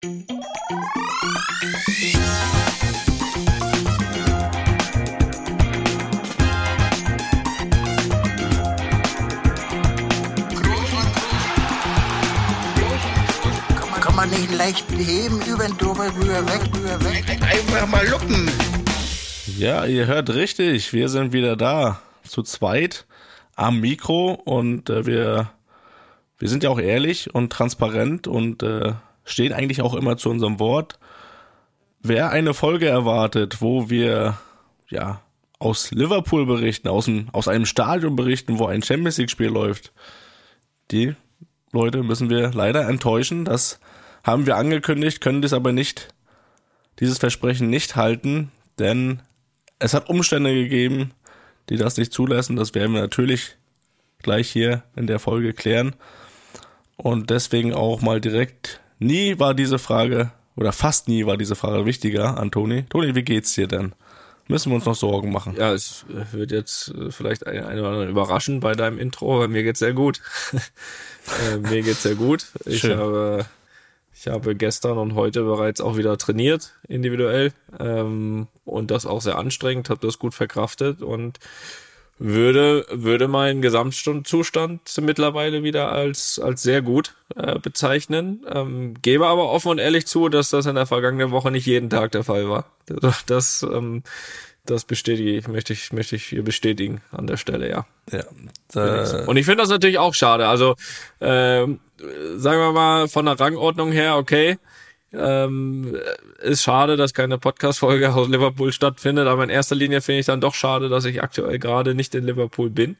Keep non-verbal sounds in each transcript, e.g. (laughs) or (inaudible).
Kann man nicht leicht heben, über den drüber, rüber, weg, rüber, weg. Einfach mal luppen. Ja, ihr hört richtig, wir sind wieder da, zu zweit am Mikro und äh, wir, wir sind ja auch ehrlich und transparent und äh, stehen eigentlich auch immer zu unserem Wort. Wer eine Folge erwartet, wo wir ja aus Liverpool berichten, aus, dem, aus einem Stadion berichten, wo ein Champions League Spiel läuft, die Leute müssen wir leider enttäuschen. Das haben wir angekündigt, können das aber nicht, dieses Versprechen nicht halten, denn es hat Umstände gegeben, die das nicht zulassen. Das werden wir natürlich gleich hier in der Folge klären. Und deswegen auch mal direkt, nie war diese Frage, oder fast nie war diese Frage wichtiger an Toni. Toni, wie geht's dir denn? Müssen wir uns noch Sorgen machen? Ja, es wird jetzt äh, vielleicht ein, ein oder andere überraschen bei deinem Intro, aber mir geht's sehr gut. (laughs) äh, mir geht's sehr gut. Ich Schön. habe, ich habe gestern und heute bereits auch wieder trainiert, individuell. Ähm, und das auch sehr anstrengend, habe das gut verkraftet und würde, würde meinen Gesamtzustand mittlerweile wieder als, als sehr gut äh, bezeichnen. Ähm, gebe aber offen und ehrlich zu, dass das in der vergangenen Woche nicht jeden Tag der Fall war. Das, ähm, das bestätige ich, möchte ich, möchte ich hier bestätigen an der Stelle, ja. Ja. Äh, Und ich finde das natürlich auch schade. Also, ähm, sagen wir mal, von der Rangordnung her, okay. Ähm, ist schade, dass keine Podcast-Folge aus Liverpool stattfindet, aber in erster Linie finde ich dann doch schade, dass ich aktuell gerade nicht in Liverpool bin.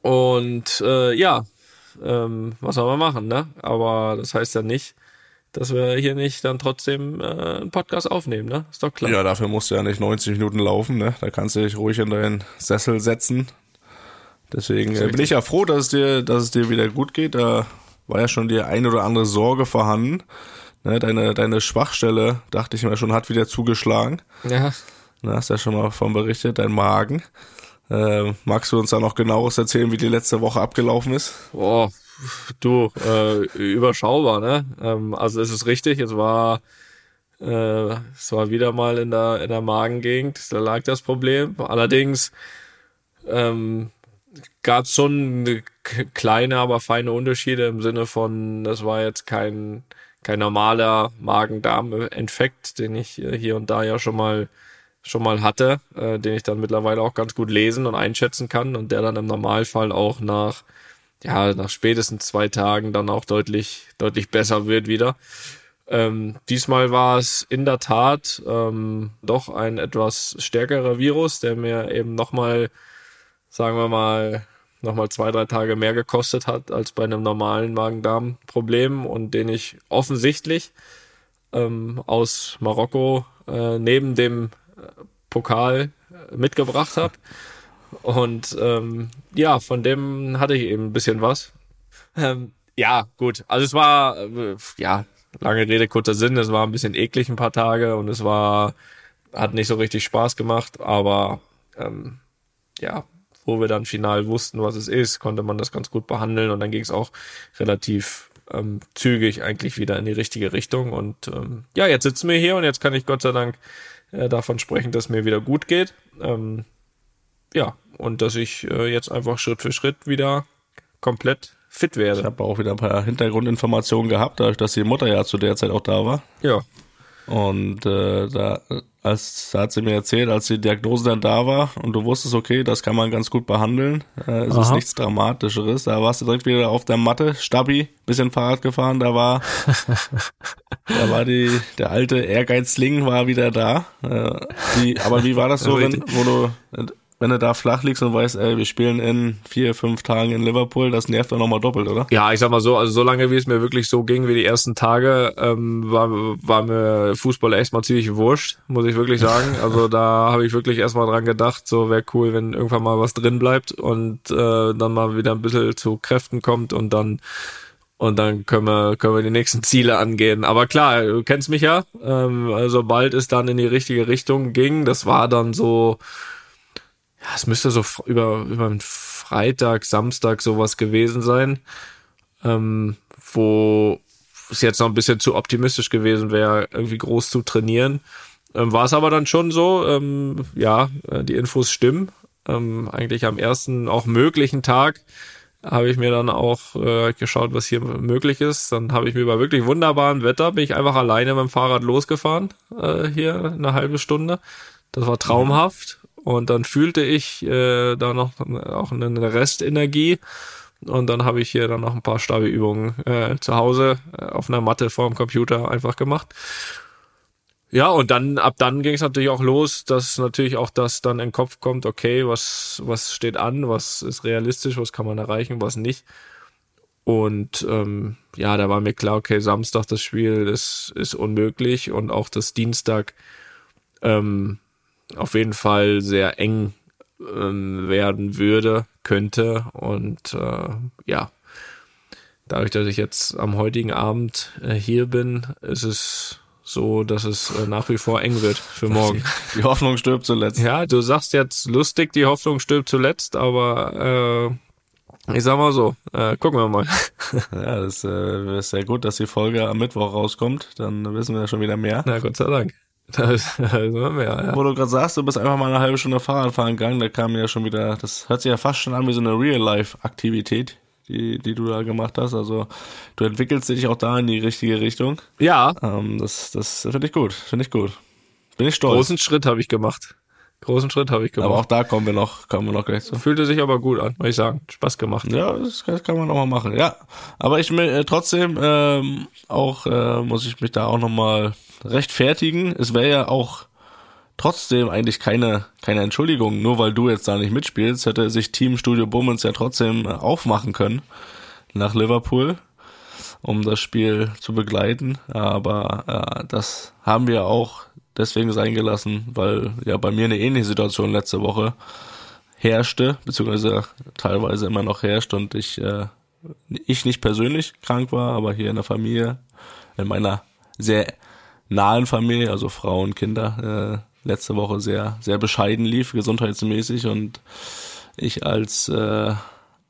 Und äh, ja, ähm, was soll man machen, ne? Aber das heißt ja nicht, dass wir hier nicht dann trotzdem äh, einen Podcast aufnehmen, ne? Ist doch klar. ja, dafür musst du ja nicht 90 Minuten laufen, ne? Da kannst du dich ruhig in deinen Sessel setzen. Deswegen äh, bin ich ja froh, dass es dir, dass es dir wieder gut geht. Da war ja schon die ein oder andere Sorge vorhanden. Ne, deine, deine Schwachstelle, dachte ich mir schon, hat wieder zugeschlagen. ja. Da hast ja schon mal von berichtet, dein Magen. Äh, magst du uns da noch genaueres erzählen, wie die letzte Woche abgelaufen ist? Boah, du, äh, überschaubar, ne? Ähm, also es ist richtig, es war, äh, es war wieder mal in der, in der Magengegend, da lag das Problem. Allerdings ähm, gab es schon ne- kleine, aber feine Unterschiede im Sinne von, das war jetzt kein, kein normaler Magen-Darm-Infekt, den ich äh, hier und da ja schon mal schon mal hatte, äh, den ich dann mittlerweile auch ganz gut lesen und einschätzen kann und der dann im Normalfall auch nach ja nach spätestens zwei Tagen dann auch deutlich deutlich besser wird wieder. Ähm, diesmal war es in der Tat ähm, doch ein etwas stärkerer Virus, der mir eben nochmal, sagen wir mal, nochmal zwei, drei Tage mehr gekostet hat als bei einem normalen Magen-Darm-Problem und den ich offensichtlich ähm, aus Marokko äh, neben dem äh, Pokal äh, mitgebracht habe. Und ähm, ja, von dem hatte ich eben ein bisschen was. Ähm, ja, gut. Also es war, äh, ja, lange Rede, kurzer Sinn. Es war ein bisschen eklig ein paar Tage und es war, hat nicht so richtig Spaß gemacht, aber ähm, ja, wo wir dann final wussten, was es ist, konnte man das ganz gut behandeln und dann ging es auch relativ ähm, zügig eigentlich wieder in die richtige Richtung. Und ähm, ja, jetzt sitzen wir hier und jetzt kann ich Gott sei Dank äh, davon sprechen, dass mir wieder gut geht. Ähm, ja, und dass ich äh, jetzt einfach Schritt für Schritt wieder komplett fit Ich werde. habe auch wieder ein paar Hintergrundinformationen gehabt, dadurch, dass die Mutter ja zu der Zeit auch da war. Ja, Und äh, da, als, hat sie mir erzählt, als die Diagnose dann da war und du wusstest, okay, das kann man ganz gut behandeln. Äh, es ist Aha. nichts Dramatischeres. Da warst du direkt wieder auf der Matte, Stabi, bisschen Fahrrad gefahren, da war, (laughs) da war die, der alte Ehrgeizling war wieder da. Äh, wie, aber wie war das so, wenn, wo du, wenn du da flach liegst und weißt, ey, wir spielen in vier, fünf Tagen in Liverpool, das nervt doch nochmal doppelt, oder? Ja, ich sag mal so, also so lange wie es mir wirklich so ging wie die ersten Tage, ähm, war, war mir Fußball echt mal ziemlich wurscht, muss ich wirklich sagen. (laughs) Also da habe ich wirklich erstmal dran gedacht, so wäre cool, wenn irgendwann mal was drin bleibt und äh, dann mal wieder ein bisschen zu Kräften kommt und dann und dann können wir, können wir die nächsten (laughs) Ziele angehen. Aber klar, du kennst mich ja. Ähm, sobald es dann in die richtige Richtung ging, das war dann so, ja, es müsste so über, über einen Freitag, Samstag sowas gewesen sein, ähm, wo, es jetzt noch ein bisschen zu optimistisch gewesen wäre, irgendwie groß zu trainieren. Ähm, war es aber dann schon so, ähm, ja, äh, die Infos stimmen. Ähm, eigentlich am ersten auch möglichen Tag habe ich mir dann auch äh, geschaut, was hier möglich ist. Dann habe ich mir bei wirklich wunderbarem Wetter, bin ich einfach alleine mit dem Fahrrad losgefahren, äh, hier eine halbe Stunde. Das war traumhaft. Und dann fühlte ich äh, da noch auch eine Restenergie. Und dann habe ich hier dann noch ein paar Stabi-Übungen äh, zu Hause äh, auf einer Matte vorm Computer einfach gemacht. Ja, und dann, ab dann ging es natürlich auch los, dass natürlich auch das dann in den Kopf kommt, okay, was, was steht an, was ist realistisch, was kann man erreichen, was nicht. Und ähm, ja, da war mir klar, okay, Samstag das Spiel ist, ist unmöglich und auch das Dienstag ähm, auf jeden Fall sehr eng ähm, werden würde, könnte. Und äh, ja, dadurch, dass ich jetzt am heutigen Abend äh, hier bin, ist es so dass es äh, nach wie vor eng wird für morgen. Die Hoffnung stirbt zuletzt. Ja, du sagst jetzt lustig, die Hoffnung stirbt zuletzt, aber äh, ich sag mal so, äh, gucken wir mal. (laughs) ja, das äh, ist sehr gut, dass die Folge am Mittwoch rauskommt. Dann wissen wir ja schon wieder mehr. Na, Gott sei Dank. (laughs) Da ist, da ist mehr, ja. Wo du gerade sagst, du bist einfach mal eine halbe Stunde Fahrrad fahren gegangen, da kam ja schon wieder, das hört sich ja fast schon an wie so eine Real-Life-Aktivität die, die du da gemacht hast. Also du entwickelst dich auch da in die richtige Richtung. Ja. Ähm, das das finde ich gut, finde ich gut. Bin ich stolz. Großen Schritt habe ich gemacht. Großen Schritt habe ich gemacht. Aber auch da kommen wir noch, kommen wir noch gleich zu. Fühlte sich aber gut an, muss ich sagen. Spaß gemacht. Ja, das kann man auch mal machen. Ja, aber ich äh, trotzdem ähm, auch äh, muss ich mich da auch noch mal rechtfertigen. Es wäre ja auch trotzdem eigentlich keine, keine Entschuldigung. Nur weil du jetzt da nicht mitspielst, hätte sich Team Studio Bummens ja trotzdem äh, aufmachen können nach Liverpool, um das Spiel zu begleiten. Aber äh, das haben wir auch deswegen sein gelassen, weil ja bei mir eine ähnliche Situation letzte Woche herrschte, beziehungsweise teilweise immer noch herrscht und ich, äh, ich nicht persönlich krank war, aber hier in der Familie, in meiner sehr nahen Familie, also Frau und Kinder, äh, letzte Woche sehr, sehr bescheiden lief, gesundheitsmäßig und ich als, äh,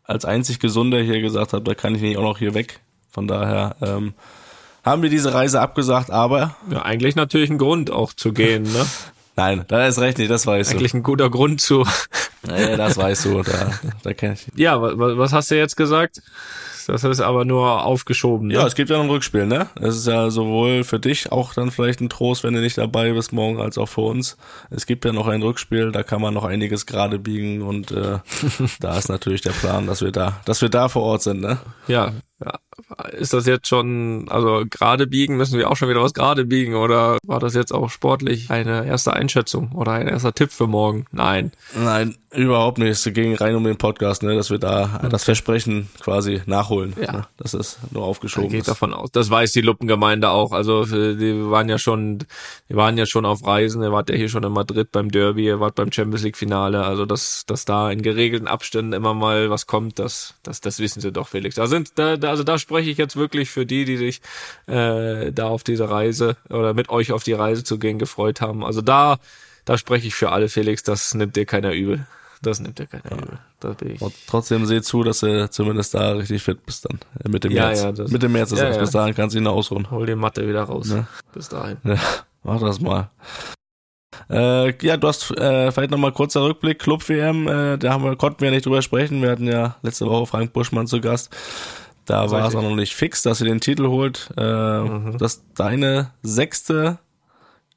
als einzig Gesunder hier gesagt habe, da kann ich nicht auch noch hier weg. Von daher ähm, haben wir diese Reise abgesagt, aber. Ja, eigentlich natürlich ein Grund auch zu gehen, ne? (laughs) Nein, da ist recht nicht, das weißt du. Eigentlich ein guter Grund zu. (laughs) Nee, das weißt du, da, da kenn ich. Ja, was, was hast du jetzt gesagt? Das ist aber nur aufgeschoben. Ne? Ja, es gibt ja noch ein Rückspiel, ne? Es ist ja sowohl für dich auch dann vielleicht ein Trost, wenn du nicht dabei bist morgen, als auch für uns. Es gibt ja noch ein Rückspiel, da kann man noch einiges gerade biegen und äh, (laughs) da ist natürlich der Plan, dass wir da, dass wir da vor Ort sind, ne? Ja, ja, ist das jetzt schon, also gerade biegen, müssen wir auch schon wieder was gerade biegen oder war das jetzt auch sportlich eine erste Einschätzung oder ein erster Tipp für morgen? Nein. Nein, überhaupt nicht. Es ging rein um den Podcast, ne, dass wir da okay. das Versprechen quasi nachholen. Ja. Ne? Das ist nur aufgeschoben. Da geht davon aus. Das weiß die Luppengemeinde auch. Also die waren ja schon, die waren ja schon auf Reisen. Ihr wart ja hier schon in Madrid beim Derby, ihr wart beim Champions League Finale. Also dass, dass da in geregelten Abständen immer mal was kommt, das, das, das wissen sie doch, Felix. Da sind, da, da also da spreche ich jetzt wirklich für die, die sich äh, da auf diese Reise oder mit euch auf die Reise zu gehen gefreut haben. Also da, da spreche ich für alle, Felix, das nimmt dir keiner übel. Das nimmt dir keiner ja. übel. Das bin ich. Und trotzdem seh zu, dass du zumindest da richtig fit bist dann. Äh, mit dem ja, März. Ja, das, mit dem März ist ja, das. Bis dahin kannst du ihn ausruhen. Hol die Matte wieder raus. Ne? Bis dahin. Ja, (laughs) mach das mal. Äh, ja, du hast äh, vielleicht nochmal kurzer Rückblick, Club WM, äh, da haben wir, konnten wir nicht drüber sprechen. Wir hatten ja letzte Woche Frank Buschmann zu Gast. Da war es auch noch nicht fix, dass sie den Titel holt. Äh, mhm. Das deine sechste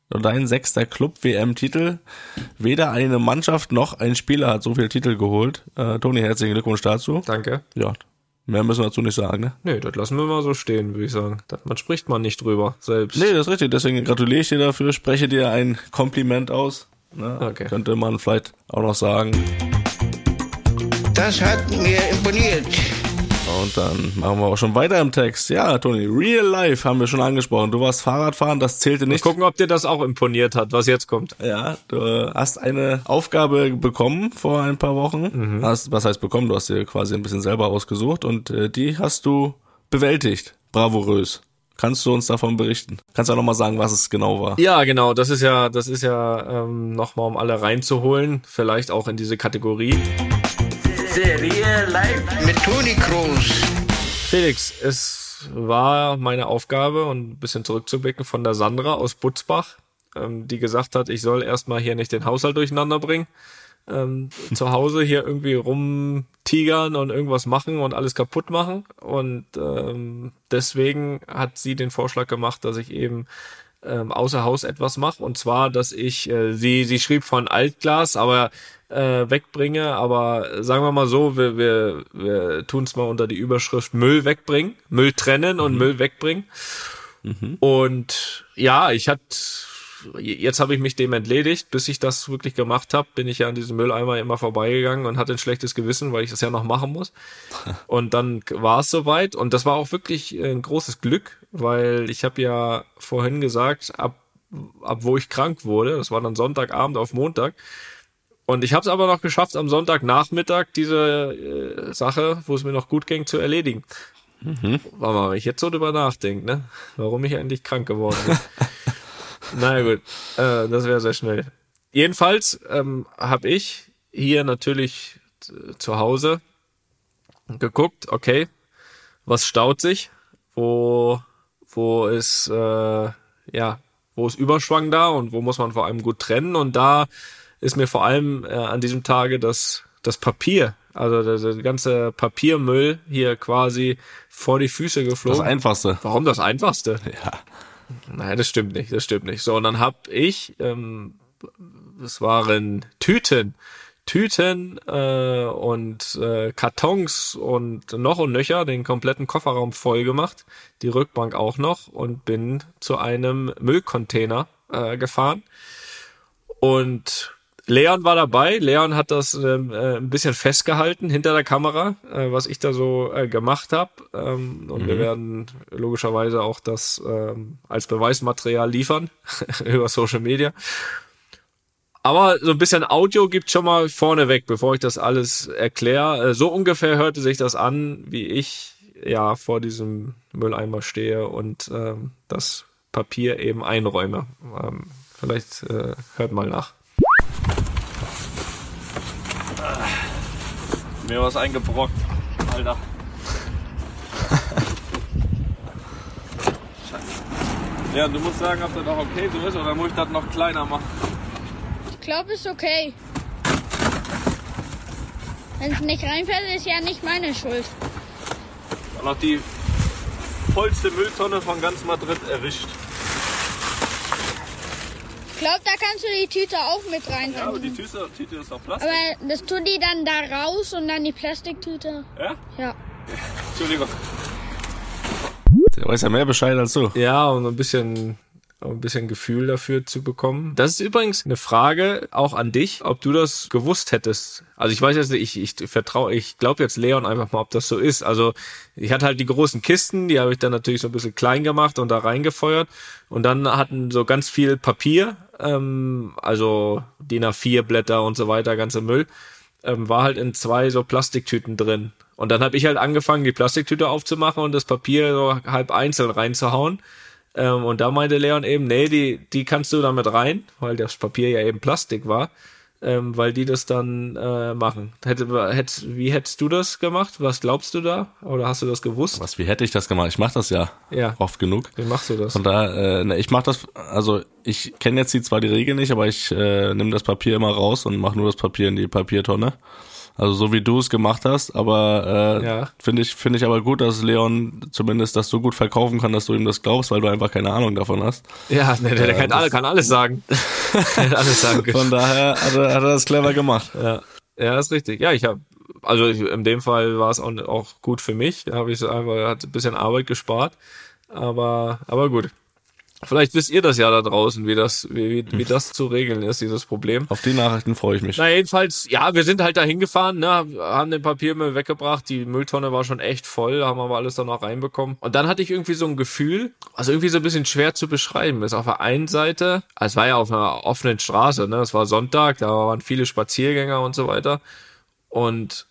oder dein sechster Club-WM-Titel. Weder eine Mannschaft noch ein Spieler hat so viel Titel geholt. Äh, Toni, herzlichen Glückwunsch dazu. Danke. Ja, Mehr müssen wir dazu nicht sagen, ne? Nee, das lassen wir mal so stehen, würde ich sagen. Man spricht man nicht drüber selbst. Nee, das ist richtig. Deswegen gratuliere ich dir dafür, spreche dir ein Kompliment aus. Ne? Okay. Könnte man vielleicht auch noch sagen. Das hat mir imponiert. Und dann machen wir auch schon weiter im Text. Ja, Toni, Real Life haben wir schon angesprochen. Du warst Fahrradfahren, das zählte nicht. Mal gucken, ob dir das auch imponiert hat, was jetzt kommt. Ja, du hast eine Aufgabe bekommen vor ein paar Wochen. Mhm. Hast, was heißt bekommen? Du hast dir quasi ein bisschen selber ausgesucht und äh, die hast du bewältigt. Bravourös. Kannst du uns davon berichten? Kannst du auch nochmal sagen, was es genau war? Ja, genau. Das ist ja, das ist ja ähm, nochmal, um alle reinzuholen. Vielleicht auch in diese Kategorie. Serie live mit Toni Kroos. Felix, es war meine Aufgabe und ein bisschen zurückzublicken von der Sandra aus Butzbach, ähm, die gesagt hat, ich soll erstmal hier nicht den Haushalt durcheinander bringen. Ähm, (laughs) zu Hause hier irgendwie rumtigern und irgendwas machen und alles kaputt machen. Und ähm, deswegen hat sie den Vorschlag gemacht, dass ich eben ähm, außer Haus etwas mache. Und zwar, dass ich, äh, sie, sie schrieb von Altglas, aber äh, wegbringe, aber sagen wir mal so, wir, wir, wir tun es mal unter die Überschrift Müll wegbringen, Müll trennen und mhm. Müll wegbringen. Mhm. Und ja, ich hatte jetzt habe ich mich dem entledigt. Bis ich das wirklich gemacht habe, bin ich ja an diesem Mülleimer immer vorbeigegangen und hatte ein schlechtes Gewissen, weil ich das ja noch machen muss. (laughs) Und dann war es soweit und das war auch wirklich ein großes Glück, weil ich habe ja vorhin gesagt, ab, ab wo ich krank wurde, das war dann Sonntagabend auf Montag, und ich habe es aber noch geschafft, am Sonntagnachmittag diese äh, Sache, wo es mir noch gut ging, zu erledigen. Mhm. Warte mal, wenn ich jetzt so drüber nachdenke, ne? warum ich eigentlich krank geworden bin. (laughs) naja gut, äh, das wäre sehr schnell. Jedenfalls ähm, habe ich hier natürlich zu Hause geguckt, okay, was staut sich, wo, wo ist, äh, ja, wo ist Überschwang da und wo muss man vor allem gut trennen und da ist mir vor allem äh, an diesem Tage das, das Papier, also der, der ganze Papiermüll hier quasi vor die Füße geflogen. Das Einfachste. Warum das Einfachste? Ja. Nein, das stimmt nicht, das stimmt nicht. So, und dann hab ich, ähm, das waren Tüten, Tüten äh, und äh, Kartons und noch und nöcher, den kompletten Kofferraum voll gemacht, die Rückbank auch noch und bin zu einem Müllcontainer äh, gefahren. Und Leon war dabei. Leon hat das ähm, äh, ein bisschen festgehalten hinter der Kamera, äh, was ich da so äh, gemacht habe. Ähm, und mhm. wir werden logischerweise auch das ähm, als Beweismaterial liefern (laughs) über Social Media. Aber so ein bisschen Audio gibt schon mal vorneweg, bevor ich das alles erkläre. Äh, so ungefähr hörte sich das an, wie ich ja vor diesem Mülleimer stehe und ähm, das Papier eben einräume. Ähm, vielleicht äh, hört mal nach. Mir was eingebrockt, Alter. ja, du musst sagen, ob das noch okay so ist oder muss ich das noch kleiner machen? Ich glaube, es ist okay. Wenn es nicht reinfällt, ist ja nicht meine Schuld. Dann noch die vollste Mülltonne von ganz Madrid erwischt. Ich glaube, da kannst du die Tüte auch mit rein. Ja, aber die Tüte, Tüte ist doch Plastik. Aber das tun die dann da raus und dann die Plastiktüte. Ja? Ja. (laughs) Entschuldigung. Der weiß ja mehr Bescheid als du. Ja, und ein bisschen ein bisschen Gefühl dafür zu bekommen. Das ist übrigens eine Frage auch an dich, ob du das gewusst hättest. Also ich weiß jetzt nicht, ich, ich vertraue, ich glaube jetzt Leon einfach mal, ob das so ist. Also ich hatte halt die großen Kisten, die habe ich dann natürlich so ein bisschen klein gemacht und da reingefeuert. Und dann hatten so ganz viel Papier, ähm, also DIN A4 Blätter und so weiter, ganze Müll, ähm, war halt in zwei so Plastiktüten drin. Und dann habe ich halt angefangen, die Plastiktüte aufzumachen und das Papier so halb einzeln reinzuhauen. Ähm, und da meinte Leon eben, nee, die, die kannst du damit rein, weil das Papier ja eben Plastik war, ähm, weil die das dann äh, machen. Hätte, hätte, wie hättest du das gemacht? Was glaubst du da? Oder hast du das gewusst? Was, wie hätte ich das gemacht? Ich mache das ja, ja oft genug. Wie machst du das? Von da, äh, ne, ich mache das, also ich kenne jetzt die zwar die Regel nicht, aber ich äh, nehme das Papier immer raus und mache nur das Papier in die Papiertonne. Also so wie du es gemacht hast, aber äh, ja. finde ich finde ich aber gut, dass Leon zumindest das so gut verkaufen kann, dass du ihm das glaubst, weil du einfach keine Ahnung davon hast. Ja, ne, der, der äh, kann, alle, kann alles sagen. (laughs) alles sagen. Von daher hat er, hat er das clever gemacht. Ja, ja, ist richtig. Ja, ich habe also ich, in dem Fall war es auch, auch gut für mich. Da habe ich einfach hat ein bisschen Arbeit gespart, aber aber gut. Vielleicht wisst ihr das ja da draußen, wie das, wie, wie das zu regeln ist, dieses Problem. Auf die Nachrichten freue ich mich. Na, jedenfalls, ja, wir sind halt da hingefahren, ne, haben den Papiermüll weggebracht, die Mülltonne war schon echt voll, haben aber alles dann noch reinbekommen. Und dann hatte ich irgendwie so ein Gefühl, also irgendwie so ein bisschen schwer zu beschreiben ist. Auf der einen Seite, es war ja auf einer offenen Straße, ne, es war Sonntag, da waren viele Spaziergänger und so weiter. Und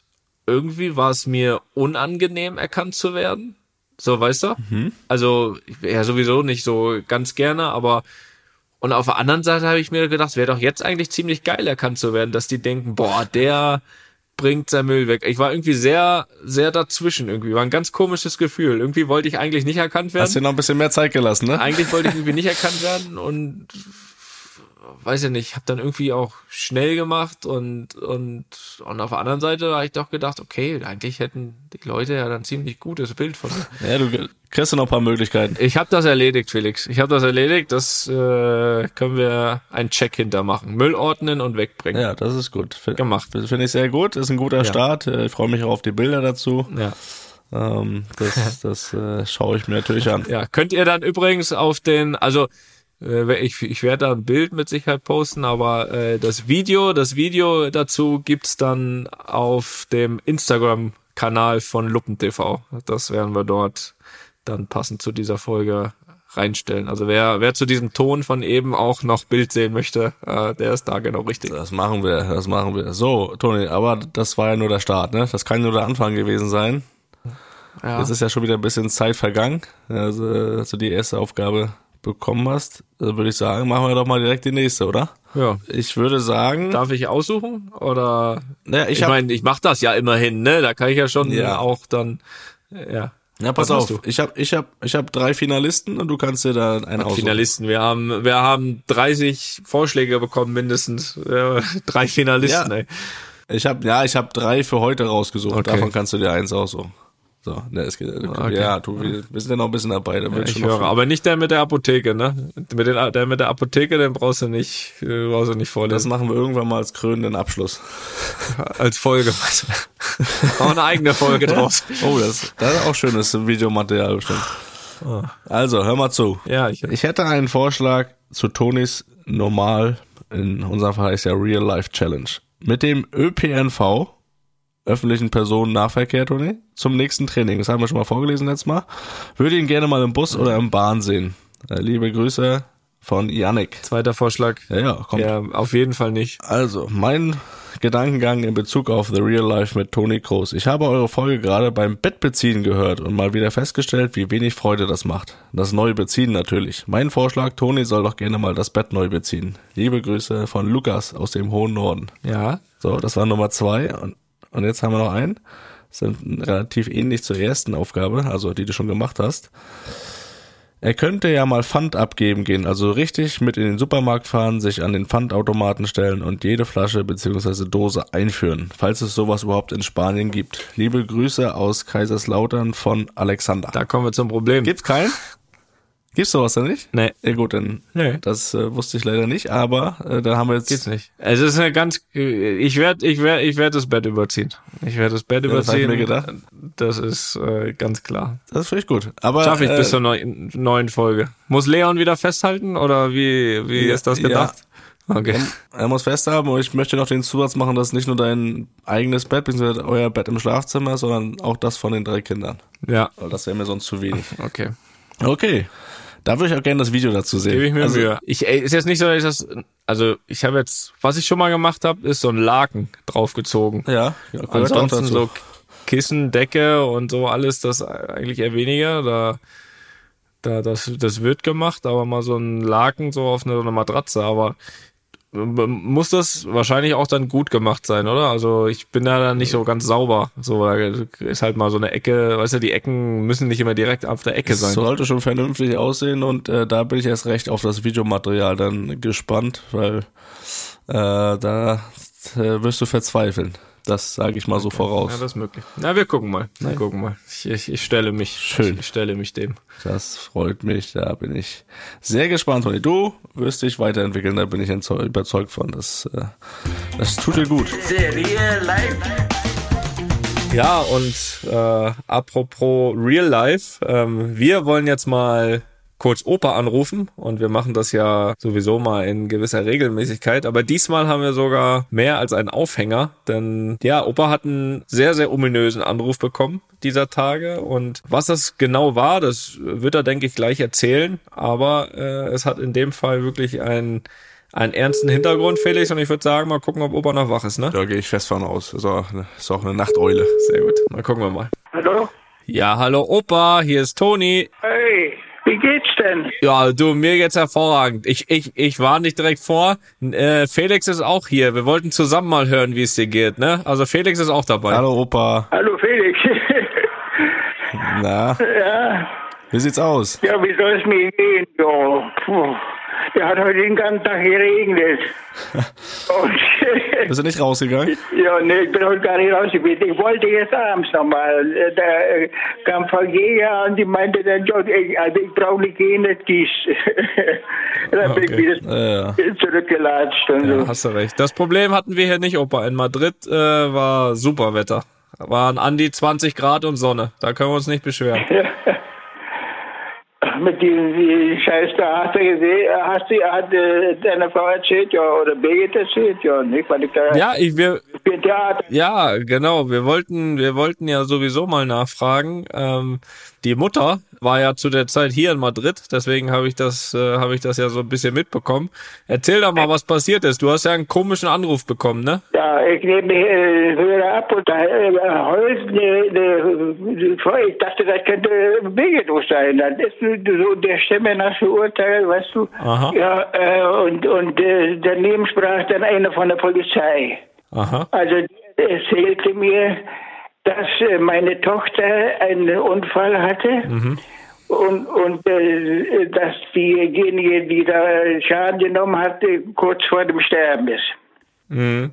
irgendwie war es mir unangenehm, erkannt zu werden. So, weißt du? Mhm. Also, ja, sowieso nicht so ganz gerne, aber und auf der anderen Seite habe ich mir gedacht, wäre doch jetzt eigentlich ziemlich geil erkannt zu werden, dass die denken, boah, der, bringt sein Müll weg. Ich war irgendwie sehr, sehr dazwischen irgendwie. War ein ganz komisches Gefühl. Irgendwie wollte ich eigentlich nicht erkannt werden. Hast dir noch ein bisschen mehr Zeit gelassen, ne? Eigentlich wollte ich irgendwie nicht erkannt werden und weiß ja nicht, habe dann irgendwie auch schnell gemacht und und und auf der anderen Seite habe ich doch gedacht, okay, eigentlich hätten die Leute ja dann ziemlich gutes Bild von mir. Ja, du kriegst ja noch ein paar Möglichkeiten. Ich habe das erledigt, Felix. Ich habe das erledigt. Das äh, können wir einen Check hintermachen. Müll ordnen und wegbringen. Ja, das ist gut. F Gemacht. Finde ich sehr gut. Ist ein guter Start. Äh, Ich freue mich auch auf die Bilder dazu. Ja. Ähm, das (laughs) das äh, schaue ich mir natürlich an. Ja, könnt ihr dann übrigens auf den, also ich, ich werde da ein Bild mit Sicherheit posten, aber äh, das Video, das Video dazu gibt's dann auf dem Instagram-Kanal von LuppenTV. Das werden wir dort dann passend zu dieser Folge reinstellen. Also wer, wer zu diesem Ton von eben auch noch Bild sehen möchte, äh, der ist da genau richtig. Das machen wir, das machen wir. So, Toni, aber das war ja nur der Start, ne? Das kann nur der Anfang gewesen sein. Ja. Jetzt ist ja schon wieder ein bisschen Zeit vergangen, also, als du die erste Aufgabe bekommen hast. Würde ich sagen, machen wir doch mal direkt die nächste, oder? ja. Ich würde sagen, Darf ich aussuchen? Oder naja, ich, ich meine, ich mache das ja immerhin, ne? Da kann ich ja schon Ja. auch dann ja. ja, pass auf, ich habe ich hab, ich hab drei Finalisten und du kannst dir da einen aussuchen. Finalisten. Wir haben, wir haben 30 Vorschläge bekommen, mindestens. Ja, (laughs) drei Finalisten, Ja. ey. Ich habe ja, ich habe drei für heute rausgesucht. Okay. Davon kannst du dir eins aussuchen. So, ne, es geht, Okay. ja, du, wir, wir sind ja noch ein bisschen dabei. Da wird Ich schon höre, aber nicht der mit der Apotheke, ne? Mit den, der mit der Apotheke, den brauchst du nicht, äh, brauchst du nicht das vorlesen. machen wir irgendwann mal als krönenden Abschluss. (laughs) Als Folge. (laughs) auch eine eigene Folge draus. Oh, das, das ist auch schönes Videomaterial bestimmt. Also, hör mal zu. Ja, ich, Ich hätte einen Vorschlag zu Tonis Normal, in unserem Fall heißt ja Real Life Challenge. Mit dem ÖPNV, öffentlichen Personennahverkehr, Toni, zum nächsten Training. Das haben wir schon mal vorgelesen letztes Mal. Würde ihn gerne mal im Bus oder im Bahn sehen. Äh, Liebe Grüße von Yannick. zweiter Vorschlag. Ja, ja, kommt. Ja, auf jeden Fall nicht. Also, mein Gedankengang in Bezug auf The Real Life mit Toni Kroos. Ich habe eure Folge gerade beim Bettbeziehen gehört und mal wieder festgestellt, wie wenig Freude das macht. Das neue Beziehen natürlich. Mein Vorschlag, Toni soll doch gerne mal das Bett neu beziehen. Liebe Grüße von Lukas aus dem hohen Norden. Ja. So, das war Nummer zwei. Und, und jetzt haben wir noch einen. Das sind relativ ähnlich zur ersten Aufgabe, also die du schon gemacht hast. Er könnte ja mal Pfand abgeben gehen, also richtig mit in den Supermarkt fahren, sich an den Pfandautomaten stellen und jede Flasche bzw. Dose einführen, falls es sowas überhaupt in Spanien gibt. Liebe Grüße aus Kaiserslautern von Alexander. Da kommen wir zum Problem. Gibt's keinen? Gibt's sowas denn nicht? Nee. Ja gut, dann Nee. das äh, wusste ich leider nicht, aber äh, dann haben wir jetzt Geht's nicht. Es ist eine ganz, ich werde, ich werde, ich werde das Bett überziehen. Ich werde das Bett das hab ich überziehen. mir gedacht. Das ist äh, ganz klar. Das finde ich gut. Aber Schaffe ich äh, bis zur neuen, neuen Folge. Muss Leon wieder festhalten oder wie, wie Ja, ist das ja. gedacht? Okay. Er muss festhaben und ich möchte noch den Zusatz machen, dass nicht nur dein eigenes Bett, beziehungsweise euer Bett im Schlafzimmer, ist, sondern auch das von den drei Kindern. Ja, Weil das wäre mir sonst zu wenig. okay. Okay. Da würde ich auch gerne das Video dazu sehen. Gebe ich mir also, Mühe. Ich, ey, ist jetzt nicht so, dass ich das, also ich habe jetzt, was ich schon mal gemacht habe, ist so ein Laken draufgezogen. Ja, ja gehört auch Ansonsten so Kissen, Decke und so alles, das eigentlich eher weniger. Da, da das, das wird gemacht, aber mal so ein Laken so auf eine, eine Matratze. Aber muss das wahrscheinlich auch dann gut gemacht sein, oder? Also ich bin da dann nicht so ganz sauber. So da ist halt mal so eine Ecke, weißt du, die Ecken müssen nicht immer direkt auf der Ecke Es sein. sollte schon vernünftig aussehen und äh, da bin ich erst recht auf das Videomaterial dann gespannt, weil äh, da äh, wirst du verzweifeln. Das sage ich mal so voraus. Ja, das ist möglich. Na, wir gucken mal. Wir gucken mal. Ich, ich, ich stelle mich. Schön. Ich stelle mich dem. Das freut mich, da bin ich sehr gespannt, Toni. Du wirst dich weiterentwickeln, da bin ich überzeugt von. Das, äh, das tut dir gut. Real life. Ja, und äh, apropos Real Life, ähm, wir wollen jetzt mal kurz Opa anrufen und wir machen das ja sowieso mal in gewisser Regelmäßigkeit, aber diesmal haben wir sogar mehr als einen Aufhänger, denn ja, Opa hat einen sehr, sehr ominösen Anruf bekommen dieser Tage und was das genau war, das wird er, denke ich, gleich erzählen, aber äh, es hat in dem Fall wirklich einen, einen ernsten Hintergrund, Felix, und ich würde sagen, mal gucken, ob Opa noch wach ist, ne? Da gehe ich fest von aus. Ist auch, eine, ist auch eine Nachteule. Sehr gut, mal gucken wir mal. Hallo? Ja, hallo Opa, hier ist Toni. Hey, denn? Ja, du, mir geht's hervorragend. Ich, ich, ich warne dich direkt vor. Äh, Felix ist auch hier. Wir wollten zusammen mal hören, wie es dir geht, ne? Also Felix ist auch dabei. Hallo Opa. Hallo Felix. Na, ja, wie sieht's aus? ja, wie soll es mir gehen? Ja, puh. Der hat heute den ganzen Tag geregnet. (laughs) Und, (laughs) Bist du nicht rausgegangen? ja, nee, ich bin heute gar nicht rausgeblieben. Ich wollte jetzt abends nochmal. Da kam Frau Jäger und die meinte dann, also ich brauche nicht gehen, nicht dies. (laughs) dann bin ich Okay. wieder ja. zurückgelatscht und Ja, so. hast du recht. Das Problem hatten wir hier nicht, Opa. In Madrid äh, war super Wetter. Waren an die 20 Grad und Sonne. Da können wir uns nicht beschweren. Mit diesem die Scheiß da hast du gesehen, hast du, hat äh, deine Frau erzählt, ja, oder Birgit erzählt, ja, nicht, weil ich da Ja, ich, wir, ja, genau. Wir wollten, wir wollten ja sowieso mal nachfragen. Ähm, die Mutter war ja zu der Zeit hier in Madrid, deswegen habe ich das, äh, habe ich das ja so ein bisschen mitbekommen. Erzähl doch mal, was passiert ist. Du hast ja einen komischen Anruf bekommen, ne? Ja, ich nehme die äh, ab und da äh, heult eine, eine Frau, ich dachte, das könnte Birgit sein. Das ist so der Stimme nach Urteil, weißt du. Aha. Ja, äh, und, und äh, daneben sprach dann einer von der Polizei. Aha. Also erzählte mir, dass äh, meine Tochter einen Unfall hatte und, und äh, dass diejenige, die da Schaden genommen hatte, kurz vor dem Sterben ist. Mhm.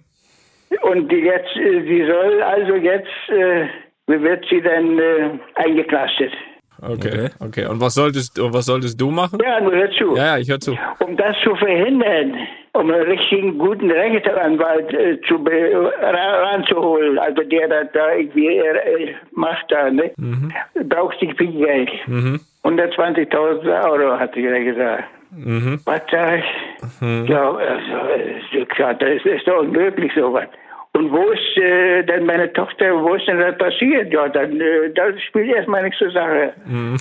Und jetzt, äh, sie soll also jetzt, äh, wie wird sie dann äh, eingeklastet? Okay. Okay. Und was solltest, was solltest du machen? Ja, nur dazu. Ja, ja, ich höre zu. Um das zu verhindern, um einen richtigen guten Rechtsanwalt äh, zu be- ra- ranzuholen, also der das da irgendwie äh, macht da, ne? braucht nicht viel Geld. 120.000 Euro, hat sie gesagt. Was sag ich? Ja, also, äh, das ist doch unmöglich sowas. Und wo ist äh, denn meine Tochter, wo ist denn das passiert? Ja, dann äh, das spielt erstmal nichts zur Sache.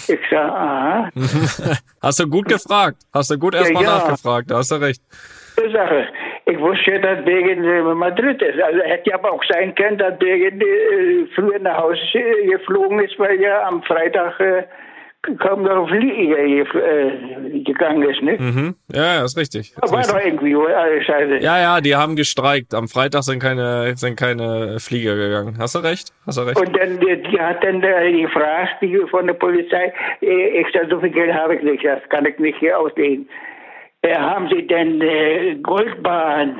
Ich sag, aha. (laughs) Hast du gut gefragt. Hast du gut erstmal ja. nachgefragt. Da hast du recht. Sache. Ich wusste, dass Birgit in Madrid ist. Also hätte ja aber auch sein können, dass Birgit äh, früher nach Hause äh, geflogen ist, weil ja am Freitag äh, kaum noch Flieger äh, gegangen ist. Ne? Mhm. Ja, ja, ist richtig. Ist War richtig. doch irgendwie alles scheiße. Ja, ja, die haben gestreikt. Am Freitag sind keine, sind keine Flieger gegangen. Hast du recht? Hast du recht? Und dann, die, hat dann gefragt, die von der Polizei, ich sag, so viel Geld habe ich nicht, das kann ich nicht hier auslegen. Äh, haben Sie denn äh, Goldbahn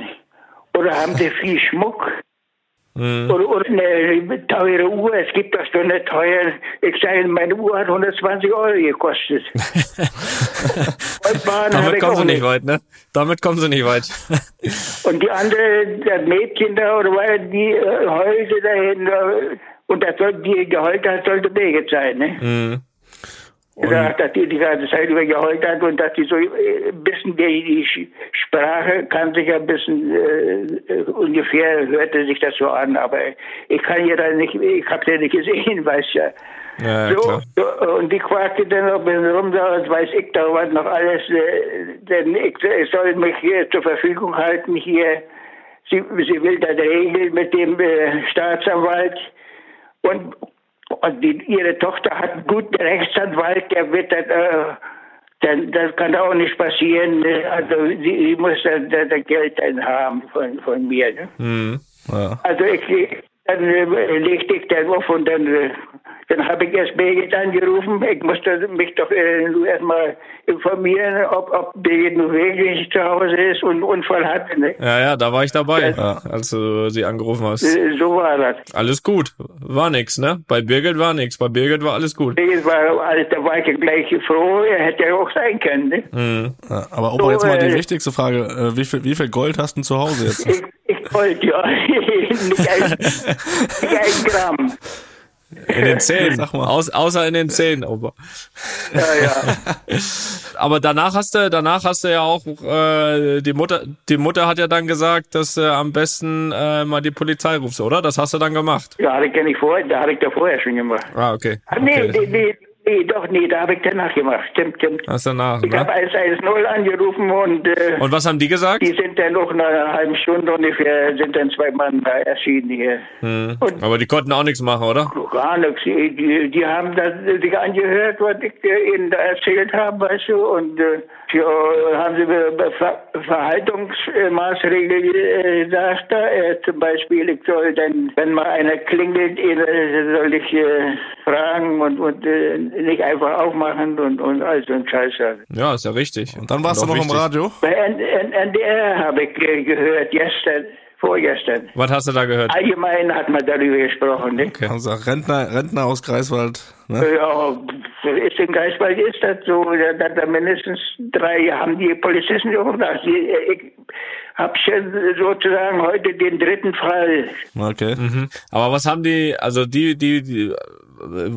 oder haben Sie viel Schmuck? Oder, oder eine teure Uhr, es gibt doch so eine teure, ich sage, meine Uhr hat 120 Euro gekostet. (laughs) Damit kommen sie nicht weit, ne? Damit kommen sie nicht weit. (laughs) Und die andere, das Mädchen da, oder was, die äh, heulte dahin, äh, und das soll, die geheult hat, sollte Birgit sein, ne? Mhm. Ja, dass die die ganze Zeit über geheult hat und dass die so äh, ein bisschen die, die Sprache kann sich ein bisschen äh, äh, ungefähr hörte sich das so an, aber ich kann ja da nicht, ich habe ja nicht gesehen, (laughs) weiß ja. Ja, so, so, und die quakte dann noch ein bisschen rum, da weiß ich da was noch alles, äh, denn ich, ich soll mich hier zur Verfügung halten hier. Sie, sie will das regeln mit dem äh, Staatsanwalt und, und die, ihre Tochter hat einen guten Rechtsanwalt, der wird das, äh, dann, das kann auch nicht passieren. ne? Also sie, sie muss das, das, das Geld dann haben von, von mir. Ne? Mhm. Ja. Also ich, dann äh, legte ich dann auf und dann, äh, dann habe ich erst Birgit angerufen. Ich musste mich doch äh, nur erstmal informieren, ob, ob Birgit nun wirklich zu Hause ist und einen Unfall hatte. Ne? Ja, ja, da war ich dabei, Ja. als du sie angerufen hast. Äh, So war das. Alles gut. War nix, ne? Bei Birgit war nix. Bei Birgit war alles gut. Birgit war, also, da war ich ja gleich froh, er hätte ja auch sein können. Ne? Mhm. Ja, aber Opa, So, jetzt mal die äh, wichtigste Frage. Äh, wie, viel, wie viel Gold hast du denn zu Hause jetzt? Ich, ich wollte ja (laughs) nicht ein, nicht ein Gramm. In den Zähnen. Sag mal. Aus, außer in den Zähnen, Opa. Ja, ja. (laughs) Aber danach hast du, danach hast du ja auch, äh, die Mutter, die Mutter hat ja dann gesagt, dass du am besten äh, mal die Polizei rufst, oder? Das hast du dann gemacht. Ja, hatte ich ja nicht vorher, da hatte ich da vorher schon gemacht. Ah, okay. Ach nee, okay. nee, nee, Nee, doch, nee, da habe ich danach gemacht. Stimmt, stimmt. Hast danach, Ich habe ne? 110 angerufen und, äh, Und was haben die gesagt? die sind dann noch nach einer halben Stunde ungefähr, sind dann zwei Mann da erschienen hier. Hm. Und Aber die konnten auch nichts machen, oder? gar nichts. Die, die, die haben das sich angehört, was ich äh, ihnen da erzählt habe, weißt du, und äh, ja, haben sie Ver Verhaltungsmaßregeln äh, gesagt, da, äh, zum Beispiel, ich soll dann, wenn mal einer klingelt, ihn, äh, soll ich äh, fragen und, und äh, nicht einfach aufmachen und, und all so ein Scheiß. Ja, ist ja richtig. Und dann warst du auch noch im wichtig. Radio? Bei N N NDR habe ich äh, gehört, gestern, vorgestern. Was hast du da gehört? Allgemein hat man darüber gesprochen, ne? Okay. Also Rentner, Rentner aus Greifswald. Ne? Ja, das ist in Greifswald ist das so, da, da mindestens drei haben die Polizisten so Ich habe schon sozusagen heute den dritten Fall. Okay. Mhm. Aber was haben die, also die, die, die äh,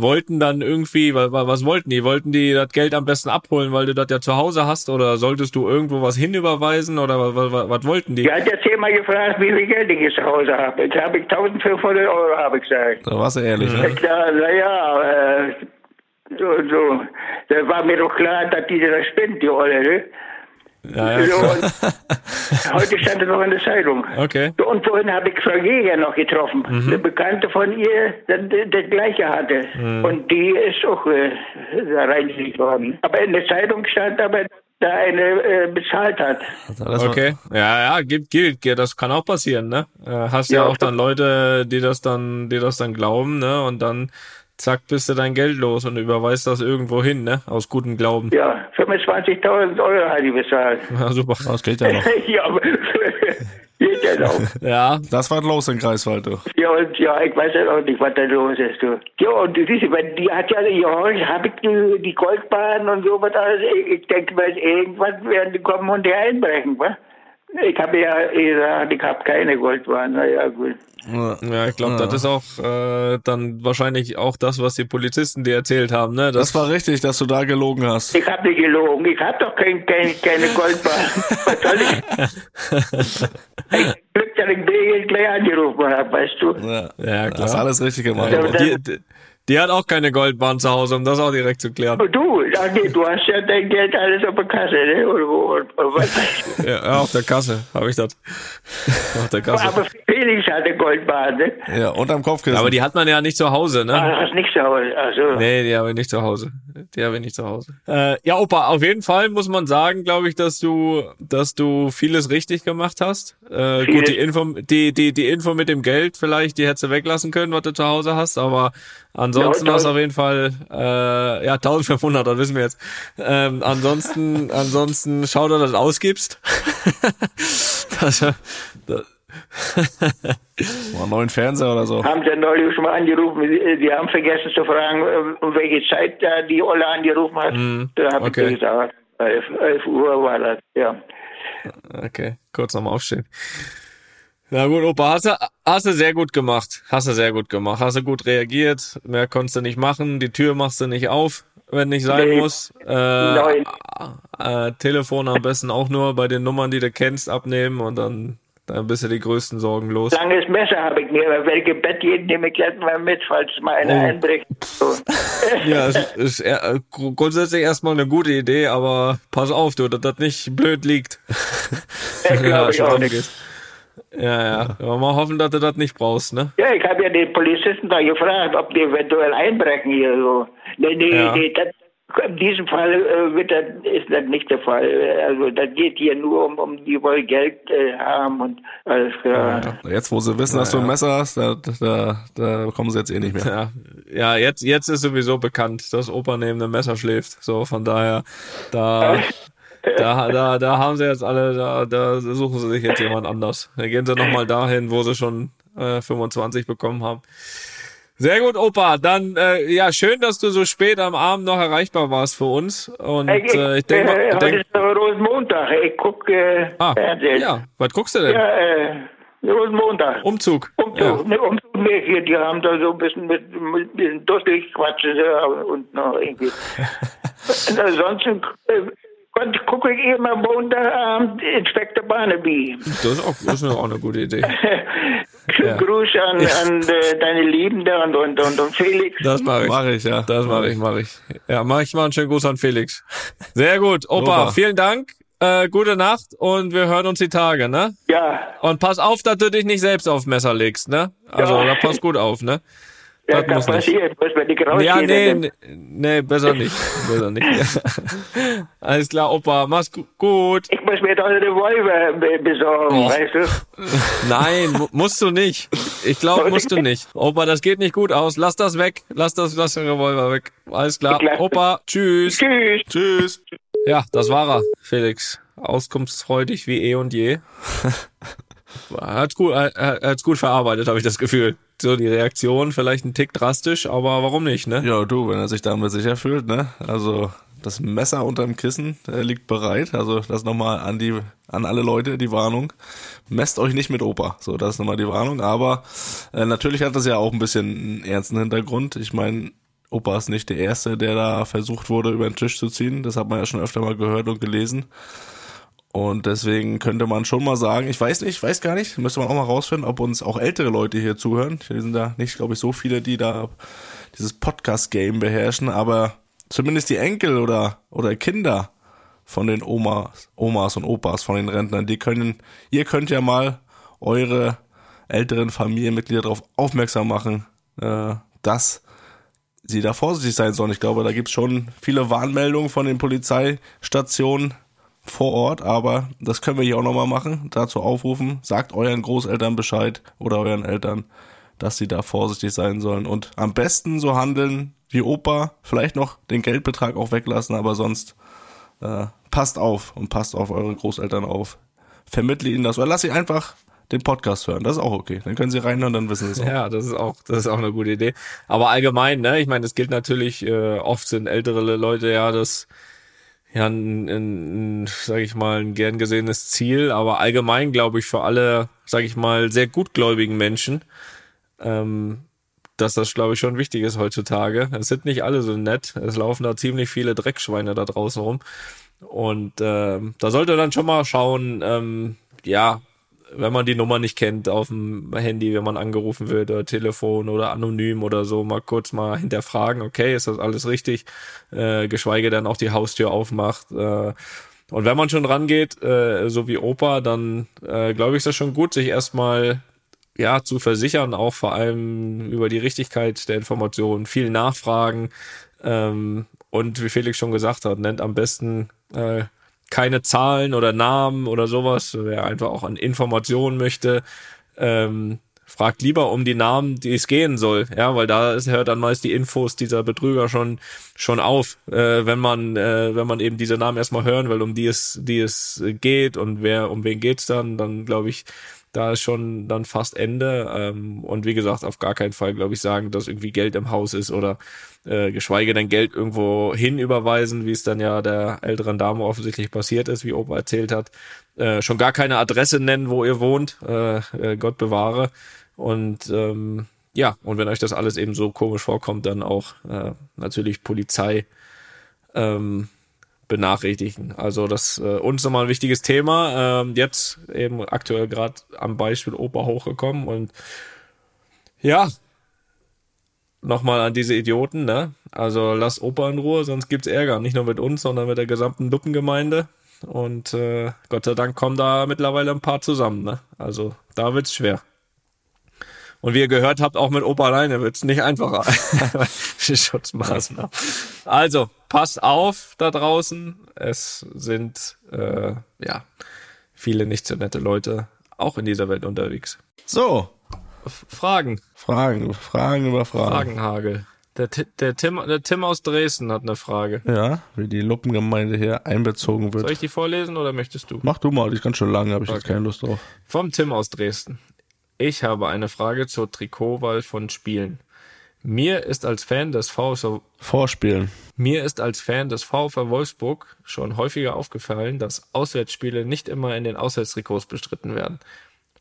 wollten dann irgendwie, wa- wa- was wollten die? Wollten die das Geld am besten abholen, weil du das ja zu Hause hast? Oder solltest du irgendwo was hinüberweisen? Oder was, was, was wollten die? Die hat jetzt immer gefragt, wie viel Geld ich zu Hause habe. Jetzt habe ich 1500 Euro, habe ich gesagt. Da warst du ehrlich, Ja, ne? klar, naja, äh, so, so. Da war mir doch klar, dass die das spinnt, die Olle, ne? Ja, ja, so, (laughs) heute stand es noch in der Zeitung. Okay. Und vorhin habe ich Frau Jäger noch getroffen. Eine Bekannte von ihr, das, das gleiche hatte. Und die ist auch äh, da reingelegt worden. Aber in der Zeitung stand aber, da eine äh, bezahlt hat. Also Okay. Ja, ja, gibt, gilt. Ja, Das kann auch passieren, ne? Äh, Hast ja, Ja, auch dann Leute, die das dann, die das dann glauben, ne? Und dann zack, bist du dein Geld los und überweist das irgendwo hin, ne? Aus gutem Glauben. Ja, 25.000 Euro hat die bezahlt. Ja, super. Das geht ja noch. (laughs) ja, aber (laughs) geht ja noch. (laughs) Ja, Das war los in Greifswald, du. Ja, und ja, ich weiß ja auch nicht, was da los ist. Du. Ja, und du siehst, weil die hat ja, ja, habe ich die, die Goldbahn und so was alles. Ich, ich denke, weil irgendwann werden die kommen und die einbrechen, wa? Ich habe ja gesagt, ich habe keine Goldbahn. Na ja, gut. Ja. ich glaube, Ja. das ist auch äh, dann wahrscheinlich auch das, was die Polizisten dir erzählt haben, ne? Das war richtig, dass du da gelogen hast. Ich habe nicht gelogen. Ich habe doch kein, kein, keine Goldbahn. (laughs) Was soll ich? ich Glück, dass ich gleich angerufen habe, weißt du? Ja, Ja, Das ist klar. alles richtig gemacht. Ja, Die, hat auch keine Goldbahn zu Hause, um das auch direkt zu klären. Du, ach nee, du hast ja dein Geld alles auf der Kasse, ne? Oder wo? Oder was? (laughs) Ja, auf der Kasse habe ich das. auf der Kasse. Aber Felix hatte Goldbahn, ne? Ja, unterm Kopfkissen. Aber die hat man ja nicht zu Hause, ne? Ah, hast nicht zu Hause. Also, Nee, die habe ich nicht zu Hause. Die habe ich nicht zu Hause. Äh, ja, Opa, auf jeden Fall muss man sagen, glaube ich, dass du, dass du vieles richtig gemacht hast. Äh, gut, die Info, die, die, die Info mit dem Geld vielleicht, die hättest du weglassen können, was du zu Hause hast, aber ansonsten Ja, hast du auf jeden Fall, äh, ja, 1500, das wissen wir jetzt. Ähm, ansonsten, (laughs) ansonsten schau, dass du das ausgibst. (laughs) das, das, Mal einen neuen Fernseher oder so. haben sie neulich schon mal angerufen. Sie, sie haben vergessen zu fragen, äh, um welche Zeit da die Olle angerufen hat. da habe okay. ich gesagt, 11, 11 Uhr war das, ja. Okay, kurz nochmal aufstehen. Na gut, Opa, hast du, hast du sehr gut gemacht. Hast du sehr gut gemacht. Hast du gut reagiert. Mehr konntest du nicht machen. Die Tür machst du nicht auf, wenn nicht sein Nee. muss. Äh, Nein. äh, Telefon am besten auch nur bei den Nummern, die du kennst, abnehmen und dann, dann bist du die größten Sorgen los. Langes Messer habe ich mir, aber welche Bett jeden nehme ich gleich mal mit, falls mal einer Oh. einbricht. So. (laughs) Ja, es ist eher, äh, gru- grundsätzlich erstmal eine gute Idee, aber pass auf, du, dass das nicht blöd liegt. Ja, glaub (laughs) ich auch angeht. Ja, ja. Aber mal hoffen, dass du das nicht brauchst, ne? Ja, ich habe ja den Polizisten da gefragt, ob die eventuell einbrechen hier so. Nee, nee, Ja. nee, das, in diesem Fall äh, wird das, ist das nicht der Fall. Also das geht hier nur um, um die wollen Geld äh, haben und alles klar. Jetzt, wo sie wissen, dass du ein Messer hast, da, da, da kommen sie jetzt eh nicht mehr. Ja, ja jetzt, jetzt ist sowieso bekannt, dass Opa neben dem Messer schläft. So, von daher, da, da, da, da haben sie jetzt alle, da, da suchen sie sich jetzt jemand anders. Da gehen sie nochmal dahin, wo sie schon äh, 25 bekommen haben. Sehr gut, Opa. Dann, äh, ja, schön, dass du so spät am Abend noch erreichbar warst für uns. Und Ich, äh, ich denke äh, mal, heute denk, ist Rosenmontag. Ich gucke äh, ah, Fernsehen. ja, was guckst du denn? Ja, äh, Rosenmontag. Umzug. Umzug, ne, Umzug nicht hier, die haben da so ein bisschen mit, mit dusselig quatschen sie und noch irgendwie. und (laughs) ansonsten äh, gucke ich immer Montagabend Inspektor Barnaby. Das ist auch, das ist auch eine gute Idee. (laughs) schönen Gruß an, an äh, deine Lieben da und, und, und, und Felix. Das mache ich. Mach ich, ja. Das mache ich, mache ich. Ja, mach ich mal einen schönen Gruß an Felix. Sehr gut. Opa, Opa. vielen Dank. Äh, gute Nacht und wir hören uns die Tage, ne? Ja, Und pass auf, dass du dich nicht selbst aufs Messer legst, ne? Also, Ja. da pass gut auf, ne? Ja Das kann muss nicht. passieren. Muss man nicht rausgehen. Ja, nee, nee, nee, besser nicht. Besser nicht. (laughs) Alles klar, Opa, mach's gu- gut. Ich muss mir doch einen Revolver be- besorgen, Oh. weißt du? (laughs) Nein, mu- musst du nicht. Ich glaube, musst du nicht. Opa, das geht nicht gut aus. Lass das weg. Lass das, lass den Revolver weg. Alles klar. Opa, tschüss. Tschüss. Tschüss. Ja, das war er, Felix. Auskunftsfreudig wie eh und je. (laughs) Hat's gut, er, er hat's gut verarbeitet, habe ich das Gefühl. So die Reaktion vielleicht ein Tick drastisch, aber warum nicht, ne? Ja, du, wenn er sich damit sicher fühlt, ne? Also das Messer unterm Kissen äh, liegt bereit. Also das nochmal an die, an alle Leute die Warnung. Messt euch nicht mit Opa. So, das ist nochmal die Warnung. Aber äh, natürlich hat das ja auch ein bisschen einen ernsten Hintergrund. Ich meine, Opa ist nicht der Erste, der da versucht wurde, über den Tisch zu ziehen. Das hat man ja schon öfter mal gehört und gelesen. Und deswegen könnte man schon mal sagen, ich weiß nicht, ich weiß gar nicht, müsste man auch mal rausfinden, ob uns auch ältere Leute hier zuhören. Hier sind da nicht, glaube ich, so viele, die da dieses Podcast-Game beherrschen, aber zumindest die Enkel oder, oder Kinder von den Omas, Omas und Opas, von den Rentnern, die können, ihr könnt ja mal eure älteren Familienmitglieder darauf aufmerksam machen, äh, dass sie da vorsichtig sein sollen. Ich glaube, da gibt's schon viele Warnmeldungen von den Polizeistationen vor Ort, aber das können wir hier auch nochmal machen, dazu aufrufen, sagt euren Großeltern Bescheid oder euren Eltern, dass sie da vorsichtig sein sollen und am besten so handeln wie Opa, vielleicht noch den Geldbetrag auch weglassen, aber sonst äh, passt auf und passt auf eure Großeltern auf. Vermittle ihnen das oder lass sie einfach den Podcast hören, das ist auch okay. Dann können sie reinhören, dann wissen sie es auch. Ja, das ist auch, das ist auch eine gute Idee. Aber allgemein, ne, ich meine, es gilt natürlich, äh, oft sind ältere Leute ja das, ja, ein, ein, ein sag ich mal, ein gern gesehenes Ziel, aber allgemein glaube ich für alle, sag ich mal, sehr gutgläubigen Menschen, ähm, dass das, glaube ich, schon wichtig ist heutzutage. Es sind nicht alle so nett. Es laufen da ziemlich viele Dreckschweine da draußen rum. Und ähm, da sollte dann schon mal schauen, ähm, ja, wenn man die Nummer nicht kennt auf dem Handy, wenn man angerufen wird oder Telefon oder anonym oder so, mal kurz mal hinterfragen, okay, ist das alles richtig? Äh, geschweige denn auch die Haustür aufmacht. Äh, und wenn man schon rangeht, äh, so wie Opa, dann äh, glaube ich, ist das schon gut, sich erstmal ja zu versichern, auch vor allem über die Richtigkeit der Informationen, viel nachfragen ähm, und wie Felix schon gesagt hat, nennt am besten äh, keine Zahlen oder Namen oder sowas, wer einfach auch an Informationen möchte, ähm, fragt lieber um die Namen, die es gehen soll, ja, weil da ist, hört dann meist die Infos dieser Betrüger schon schon auf, äh, wenn man äh, wenn man eben diese Namen erstmal hören will, um die es die es geht und wer um wen geht's dann, dann glaube ich, da ist schon dann fast Ende ähm, und wie gesagt auf gar keinen Fall glaube ich sagen, dass irgendwie Geld im Haus ist oder äh, geschweige denn Geld irgendwo hin überweisen, wie es dann ja der älteren Dame offensichtlich passiert ist, wie Opa erzählt hat. Äh, schon gar keine Adresse nennen, wo ihr wohnt, äh, äh, Gott bewahre. Und ähm, ja, und wenn euch das alles eben so komisch vorkommt, dann auch äh, natürlich Polizei ähm, benachrichtigen. Also das äh, uns nochmal ein wichtiges Thema. Ähm, jetzt eben aktuell gerade am Beispiel Opa hochgekommen und ja, nochmal an diese Idioten, ne? Also lass Opa in Ruhe, sonst gibt's Ärger. Nicht nur mit uns, sondern mit der gesamten Luppengemeinde. Und äh, Gott sei Dank kommen da mittlerweile ein paar zusammen, ne? Also da wird's schwer. Und wie ihr gehört habt, auch mit Opa alleine wird's nicht einfacher. (laughs) (laughs) Schutzmaßnahmen. Also, passt auf da draußen. Es sind äh, ja viele nicht so nette Leute auch in dieser Welt unterwegs. So, F Fragen. Fragen, Fragen über Fragen. Fragenhagel. Der, der, Tim, der Tim aus Dresden hat eine Frage. Ja, wie die Luppengemeinde hier einbezogen wird. Soll ich die vorlesen oder möchtest du? Mach du mal, die ist ganz schön lang, habe ich jetzt Okay. keine Lust drauf. Vom Tim aus Dresden. Ich habe eine Frage zur Trikotwahl von Spielen. Mir ist als Fan des VfL Vorspielen. Mir ist als Fan des VfL Wolfsburg schon häufiger aufgefallen, dass Auswärtsspiele nicht immer in den Auswärtstrikots bestritten werden.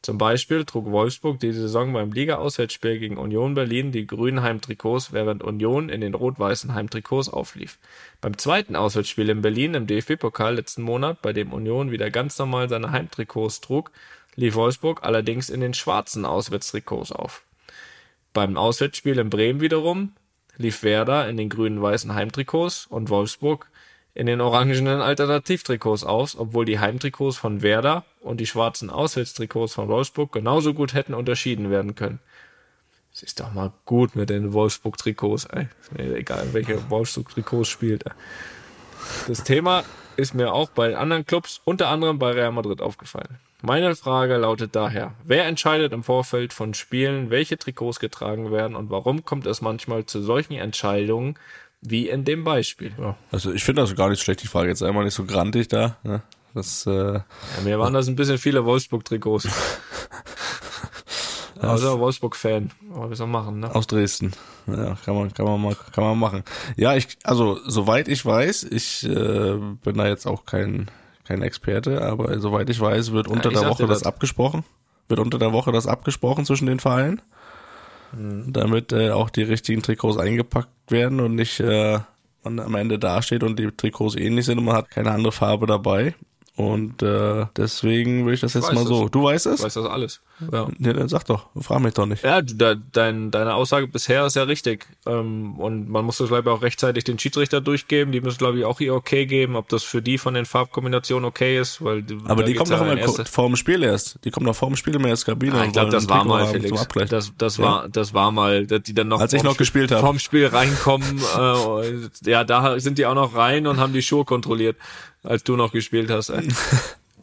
Zum Beispiel trug Wolfsburg diese Saison beim Liga-Auswärtsspiel gegen Union Berlin die grünen Heimtrikots, während Union in den rot-weißen Heimtrikots auflief. Beim zweiten Auswärtsspiel in Berlin im DFB-Pokal letzten Monat, bei dem Union wieder ganz normal seine Heimtrikots trug, lief Wolfsburg allerdings in den schwarzen Auswärtstrikots auf. Beim Auswärtsspiel in Bremen wiederum lief Werder in den grünen-weißen Heimtrikots und Wolfsburg in den orangenen Alternativtrikots aus, obwohl die Heimtrikots von Werder und die schwarzen Auswärtstrikots von Wolfsburg genauso gut hätten unterschieden werden können. Es ist doch mal gut mit den Wolfsburg-Trikots, ey. Ist mir egal, welche Wolfsburg-Trikots spielt. Ey. Das Thema ist mir auch bei anderen Clubs, unter anderem bei Real Madrid, aufgefallen. Meine Frage lautet daher, wer entscheidet im Vorfeld von Spielen, welche Trikots getragen werden und warum kommt es manchmal zu solchen Entscheidungen wie in dem Beispiel? Ja, also ich finde das gar nicht schlecht, die Frage jetzt einmal nicht so grantig da. Ne? Das, äh, ja, mir waren das ein bisschen viele Wolfsburg-Trikots. (laughs) Also Wolfsburg-Fan. Aber wir sollen machen, ne? Aus Dresden. Ja, kann man, kann man mal, kann man machen. Ja, ich, also, soweit ich weiß, ich äh, bin da jetzt auch kein, kein Experte, aber soweit ich weiß, wird unter Ja, ich der Woche das. das. abgesprochen. Wird unter der Woche das abgesprochen zwischen den Vereinen. Mhm. Damit äh, auch die richtigen Trikots eingepackt werden und nicht äh, man am Ende dasteht und die Trikots ähnlich sind und man hat keine andere Farbe dabei. Und äh, deswegen würde ich das jetzt weiß mal so. das. Du weißt es? Ich weiß das alles. Ja. Ja, dann sag doch, frag mich doch nicht. Ja, da, dein, deine Aussage bisher ist ja richtig. Ähm, und man muss das, glaube ich, auch rechtzeitig den Schiedsrichter durchgeben. Die müssen, glaube ich, auch ihr Okay geben, ob das für die von den Farbkombinationen okay ist. Weil Aber die kommen doch immer erste- vor dem Spiel erst. Die kommen doch vor dem Spiel immer erst Kabine. Ah, und ich glaube, das war mal, Felix. Das, das Ja. war, das war mal, dass die dann noch Als ich noch gespielt habe. Vorm Spiel reinkommen, (laughs) äh, ja, da sind die auch noch rein und haben die Schuhe kontrolliert, als du noch gespielt hast. Ey. (laughs)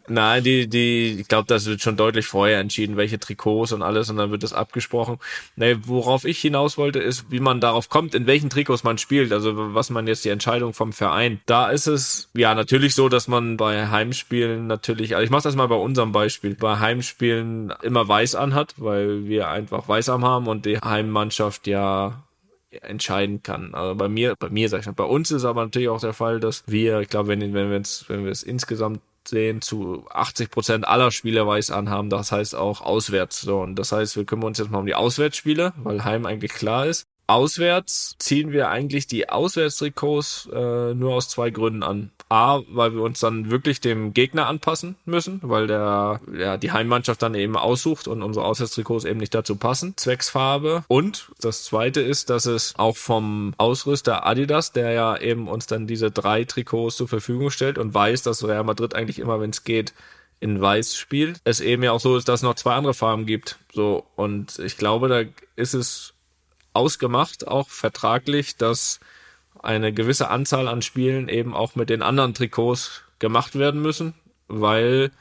Nein, die, die, ich glaube, das wird schon deutlich vorher entschieden, welche Trikots und alles, und dann wird das abgesprochen. Nee, worauf ich hinaus wollte, ist, wie man darauf kommt, in welchen Trikots man spielt, also was man jetzt die Entscheidung vom Verein. Da ist es ja natürlich so, dass man bei Heimspielen natürlich, also ich mache das mal bei unserem Beispiel, bei Heimspielen immer weiß anhat, weil wir einfach Weißarm haben und die Heimmannschaft ja entscheiden kann. Also bei mir, bei mir sag ich mal, bei uns ist aber natürlich auch der Fall, dass wir, ich glaube, wenn, wenn wir es, wenn wir es insgesamt sehen, zu 80 Prozent aller Spiele weiß anhaben. Das heißt auch auswärts. So, und das heißt, wir kümmern uns jetzt mal um die Auswärtsspiele, weil Heim eigentlich klar ist. Auswärts ziehen wir eigentlich die Auswärtstrikots äh, nur aus zwei Gründen an. A, weil wir uns dann wirklich dem Gegner anpassen müssen, weil der ja die Heimmannschaft dann eben aussucht und unsere Auswärtstrikots eben nicht dazu passen. Zwecksfarbe. Und das zweite ist, dass es auch vom Ausrüster Adidas, der ja eben uns dann diese drei Trikots zur Verfügung stellt und weiß, dass Real Madrid eigentlich immer, wenn es geht, in Weiß spielt. Es eben ja auch so ist, dass es noch zwei andere Farben gibt. So, und ich glaube, da ist es ausgemacht, auch vertraglich, dass eine gewisse Anzahl an Spielen eben auch mit den anderen Trikots gemacht werden müssen, weil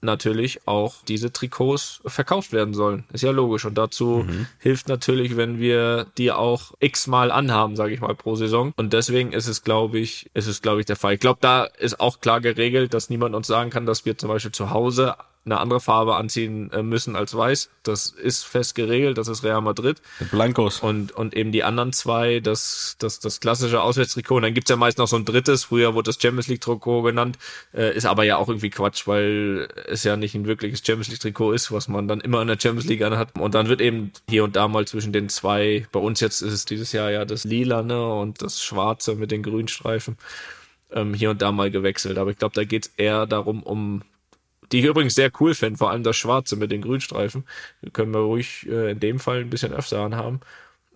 natürlich auch diese Trikots verkauft werden sollen. Ist ja logisch. Und dazu hilft natürlich, wenn wir die auch x-mal anhaben, sage ich mal, pro Saison. Und deswegen ist es, glaube ich, ist es, glaube ich, der Fall. Ich glaube, da ist auch klar geregelt, dass niemand uns sagen kann, dass wir zum Beispiel zu Hause eine andere Farbe anziehen äh, müssen als weiß. Das ist fest geregelt, das ist Real Madrid. Blancos. Und, und eben die anderen zwei, das, das, das klassische Auswärtstrikot. Und dann gibt's ja meist noch so ein drittes, früher wurde das Champions League Trikot genannt, äh, ist aber ja auch irgendwie Quatsch, weil es ja nicht ein wirkliches Champions League Trikot ist, was man dann immer in der Champions League anhat. Und dann wird eben hier und da mal zwischen den zwei, bei uns jetzt ist es dieses Jahr ja das Lilane und das Schwarze mit den Grünstreifen, ähm, hier und da mal gewechselt. Aber ich glaube, da geht's eher darum, um die ich übrigens sehr cool finde, vor allem das Schwarze mit den Grünstreifen. Können wir ruhig äh, in dem Fall ein bisschen öfter anhaben.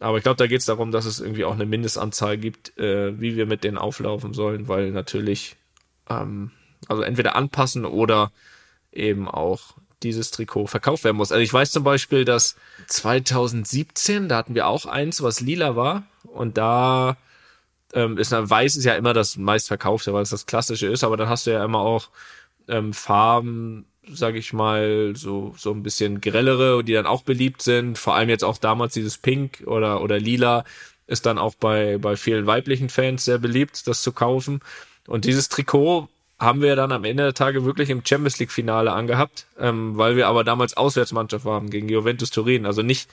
Aber ich glaube, da geht es darum, dass es irgendwie auch eine Mindestanzahl gibt, äh, wie wir mit denen auflaufen sollen, weil natürlich, ähm, also entweder anpassen oder eben auch dieses Trikot verkauft werden muss. Also ich weiß zum Beispiel, dass 2017, da hatten wir auch eins, was lila war und da ähm, ist weiß ist ja immer das meistverkaufte, weil es das klassische ist, aber dann hast du ja immer auch ähm, Farben, sag ich mal, so, so ein bisschen grellere, die dann auch beliebt sind. Vor allem jetzt auch damals dieses Pink oder, oder Lila ist dann auch bei, bei vielen weiblichen Fans sehr beliebt, das zu kaufen. Und dieses Trikot haben wir dann am Ende der Tage wirklich im Champions League Finale angehabt, ähm, weil wir aber damals Auswärtsmannschaft waren gegen Juventus Turin. Also nicht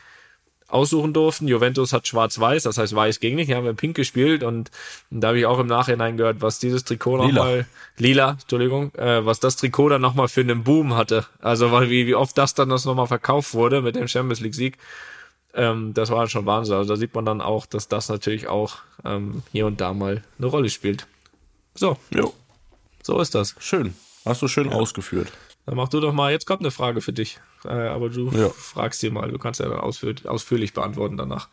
aussuchen durften. Juventus hat schwarz-weiß, das heißt weiß ging nicht, hier haben wir pink gespielt und da habe ich auch im Nachhinein gehört, was dieses Trikot nochmal, lila, Entschuldigung, äh, was das Trikot dann nochmal für einen Boom hatte. Also weil wie, wie oft das dann das nochmal verkauft wurde mit dem Champions League Sieg. Ähm, das war schon Wahnsinn. Also da sieht man dann auch, dass das natürlich auch ähm, hier und da mal eine Rolle spielt. So, Jo, so ist das. schön. Hast du schön ausgeführt. Dann mach du doch mal, jetzt kommt eine Frage für dich. Äh, aber du Ja. fragst dir mal, du kannst ja dann ausführlich, ausführlich beantworten danach.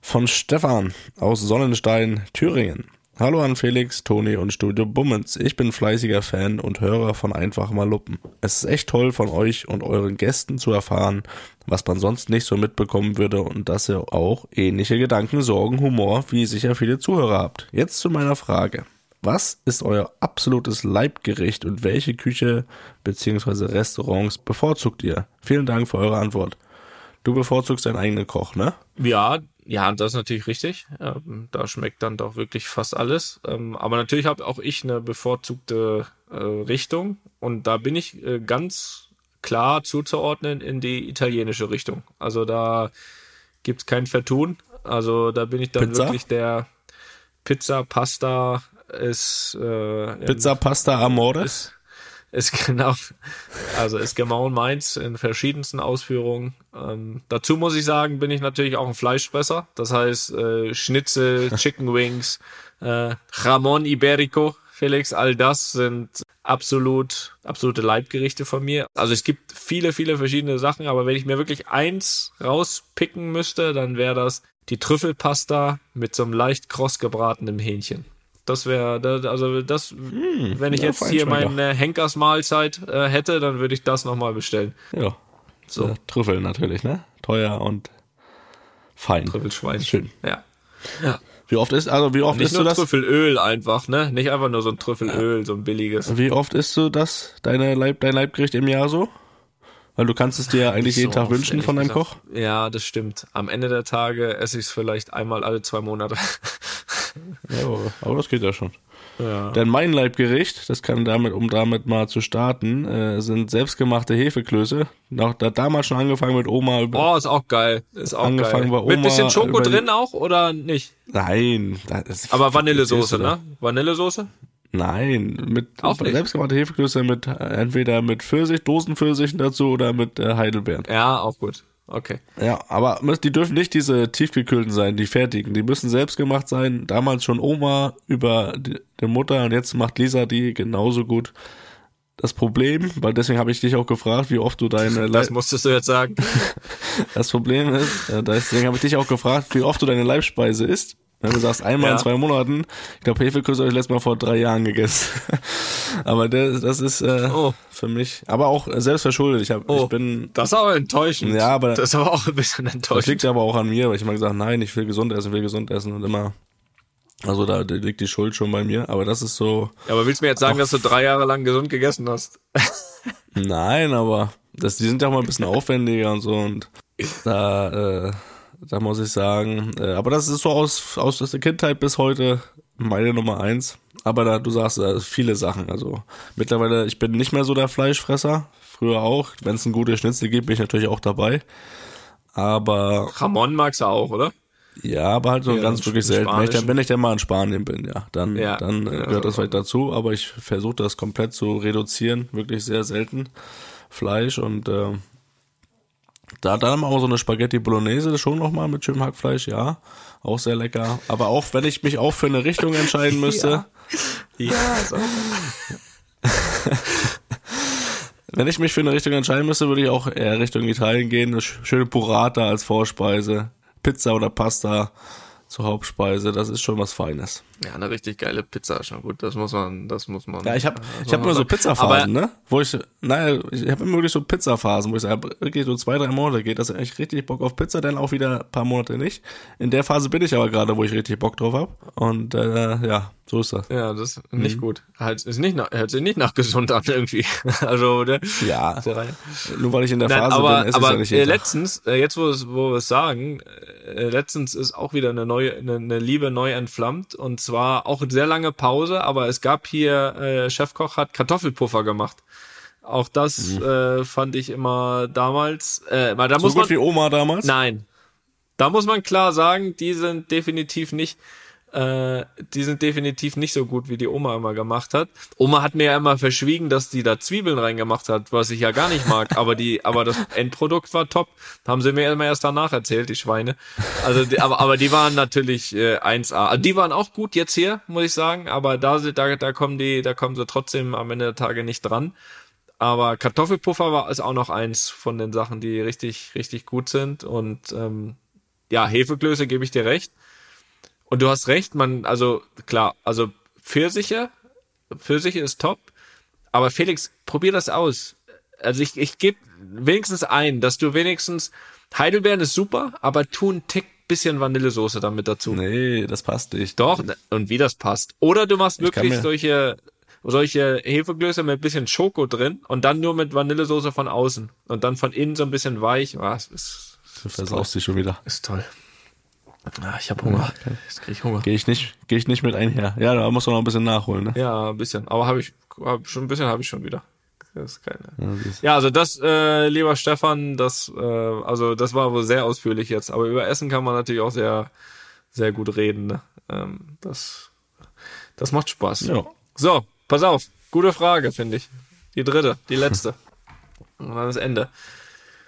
Von Stefan aus Sonnenstein, Thüringen. Hallo an Felix, Toni und Studio Bummens. Ich bin fleißiger Fan und Hörer von Einfach mal Luppen. Es ist echt toll von euch und euren Gästen zu erfahren, was man sonst nicht so mitbekommen würde und dass ihr auch ähnliche Gedanken, Sorgen, Humor wie sicher viele Zuhörer habt. Jetzt zu meiner Frage. Was ist euer absolutes Leibgericht und welche Küche bzw. Restaurants bevorzugt ihr? Vielen Dank für eure Antwort. Du bevorzugst deinen eigenen Koch, ne? Ja, ja, das ist natürlich richtig. Ähm, da schmeckt dann doch wirklich fast alles. Ähm, aber natürlich habe auch ich eine bevorzugte äh, Richtung und da bin ich äh, ganz klar zuzuordnen in die italienische Richtung. Also da gibt's kein Vertun. Also da bin ich dann Pizza? wirklich der Pizza, Pasta ist äh, Pizza, Pasta, Amore? ist, ist (laughs) genau, also ist genau meins in verschiedensten Ausführungen. Ähm, dazu muss ich sagen, bin ich natürlich auch ein Fleischfresser. Das heißt, äh, Schnitzel, (laughs) Chicken Wings, äh, Ramon Iberico, Felix, all das sind absolut, absolute Leibgerichte von mir. Also es gibt viele, viele verschiedene Sachen, aber wenn ich mir wirklich eins rauspicken müsste, dann wäre das die Trüffelpasta mit so einem leicht kross gebratenen Hähnchen. Das wäre, also das, wenn ich ja, jetzt hier meine Henkersmahlzeit äh, hätte, dann würde ich das nochmal bestellen. Ja. So. Äh, Trüffel natürlich, ne? Teuer und fein. Trüffelschwein. Schön. Ja. Wie oft ist, also wie oft Nicht isst du das? Trüffelöl einfach, ne? Nicht einfach nur so ein Trüffelöl, so ein billiges. Wie oft isst du das, deine Leib, dein Leibgericht im Jahr so? Weil du kannst es dir ja eigentlich jeden So Tag oft, wünschen von deinem gesagt. Koch. Ja, das stimmt. Am Ende der Tage esse ich es vielleicht einmal alle zwei Monate. (laughs) Ja, aber- das geht ja schon. ja. Denn mein Leibgericht, das kann damit, um damit mal zu starten, äh, sind selbstgemachte Hefeklöße. Noch, da hat damals schon angefangen mit Oma über. Oh, ist auch geil. Ist auch Angefangen geil. bei Mit Oma bisschen Schoko drin auch oder nicht? Nein, das Aber Vanillesoße, ne? Vanillesoße? Nein, mit Auch nicht. selbstgemachte Hefeklöße mit entweder mit Pfirsich, Dosenpfirsichen dazu oder mit äh, Heidelbeeren. Ja, auch gut. Okay. Ja, aber die dürfen nicht diese tiefgekühlten sein, die fertigen. Die müssen selbst gemacht sein. Damals schon Oma über die, die Mutter und jetzt macht Lisa die genauso gut. Das Problem, weil deswegen habe ich dich auch gefragt, wie oft du deine Le Das musstest du jetzt sagen. (laughs) das Problem ist, äh, deswegen habe ich dich auch gefragt, wie oft du deine Leibspeise isst. Wenn du sagst, einmal Ja. in zwei Monaten, ich glaube, Hefeklöße habe ich letztes Mal vor drei Jahren gegessen. (laughs) aber das, das ist äh, Oh. für mich, aber auch äh, selbst verschuldet. Ich, hab, Oh. ich bin, Das ist aber enttäuschend. Ja, aber- Das ist aber auch ein bisschen das enttäuschend. liegt aber auch an mir, weil ich immer gesagt nein, ich will gesund essen, ich will gesund essen und immer, also da liegt die Schuld schon bei mir. Aber das ist so, Ja, aber willst du mir jetzt sagen, dass du drei Jahre lang gesund gegessen hast? nein, aber das, die sind ja auch mal ein bisschen (laughs) aufwendiger und so und da, äh, da muss ich sagen, äh, aber das ist so aus, aus der Kindheit bis heute meine Nummer eins. Aber da, du sagst, äh, viele Sachen. Also mittlerweile, ich bin nicht mehr so der Fleischfresser. Früher auch. Wenn es ein gutes Schnitzel gibt, bin ich natürlich auch dabei. Aber Ramon magst du auch, oder? ja, aber halt so Ja, ganz wirklich selten. Wenn ich, dann, wenn ich dann mal in Spanien bin, ja, dann, Ja. dann Ja, gehört das vielleicht dazu. Aber ich versuche das komplett zu reduzieren. Wirklich sehr selten Fleisch und äh, da dann auch so eine Spaghetti Bolognese schon nochmal mit schönem Hackfleisch, ja, auch sehr lecker. Aber auch wenn ich mich auch für eine Richtung entscheiden (laughs) müsste, Ja, so. (laughs) wenn ich mich für eine Richtung entscheiden müsste, würde ich auch eher Richtung Italien gehen. Eine sch- schöne Burrata als Vorspeise, Pizza oder Pasta zur Hauptspeise, das ist schon was Feines. Ja, eine richtig geile Pizza ist schon gut. Das muss man, das muss man. Ja, ich habe das ich muss hab man immer so. Pizzaphasen, ne? Wo ich, naja, ich habe immer wirklich so Pizzaphasen, wo ich sage, wirklich so zwei, drei Monate geht das echt richtig Bock auf Pizza, dann auch wieder ein paar Monate nicht. In der Phase bin ich aber gerade, wo ich richtig Bock drauf habe. Und äh, ja, so ist das. Ja, das ist nicht Mhm. gut. Halt, ist nicht nach, hört sich nicht nach gesund an irgendwie. (laughs) also, ne? Ja, nur weil ich in der Nein, Phase aber, bin, ich aber ja nicht äh, jeden Tag. letztens, äh, jetzt wo, es, wo wir es sagen, äh, letztens ist auch wieder eine neue, eine, eine Liebe neu entflammt und zwar auch eine sehr lange Pause, aber es gab hier, äh, Chefkoch hat Kartoffelpuffer gemacht. Auch das äh, fand ich immer damals, äh, da Mhm. So muss man, gut wie Oma damals? Nein. Da muss man klar sagen, die sind definitiv nicht Äh, die sind definitiv nicht so gut, wie die Oma immer gemacht hat. Oma hat mir ja immer verschwiegen, dass die da Zwiebeln reingemacht hat, was ich ja gar nicht mag. aber die, aber das Endprodukt war top. Haben sie mir immer erst danach erzählt, die Schweine. Also, die, aber, aber die waren natürlich äh, 1A. Also die waren auch gut jetzt hier, muss ich sagen. Aber da, da, da kommen die, da kommen sie trotzdem am Ende der Tage nicht dran. Aber Kartoffelpuffer war ist auch noch eins von den Sachen, die richtig, richtig gut sind. Und ähm, ja, Hefeklöße gebe ich dir recht. Und du hast recht, man, also klar, also Pfirsiche, Pfirsiche ist top, aber Felix, probier das aus. Also ich, ich gebe wenigstens ein, dass du wenigstens, Heidelbeeren ist super, aber tu einen Tick bisschen Vanillesoße damit dazu. Nee, das passt nicht. Doch, und wie das passt. Oder du machst wirklich solche, solche Hefeklöße mit bisschen Schoko drin und dann nur mit Vanillesoße von außen. Und dann von innen so ein bisschen weich. Ah, es ist, Du versaust dich schon wieder. ist toll. Ah, ich habe Hunger. Jetzt krieg ich Hunger. Gehe ich nicht, gehe ich nicht mit einher. Ja, da musst du noch ein bisschen nachholen, ne? Ja, ein bisschen. Aber habe ich, hab schon ein bisschen habe ich schon wieder. Das ist keine. Ja, also das, äh, lieber Stefan, das, äh, also das war wohl sehr ausführlich jetzt. Aber über Essen kann man natürlich auch sehr, sehr gut reden. Ne? Ähm, das, das macht Spaß. Ja. So, pass auf. Gute Frage, finde ich. Die dritte, die letzte. (laughs) Und dann das Ende.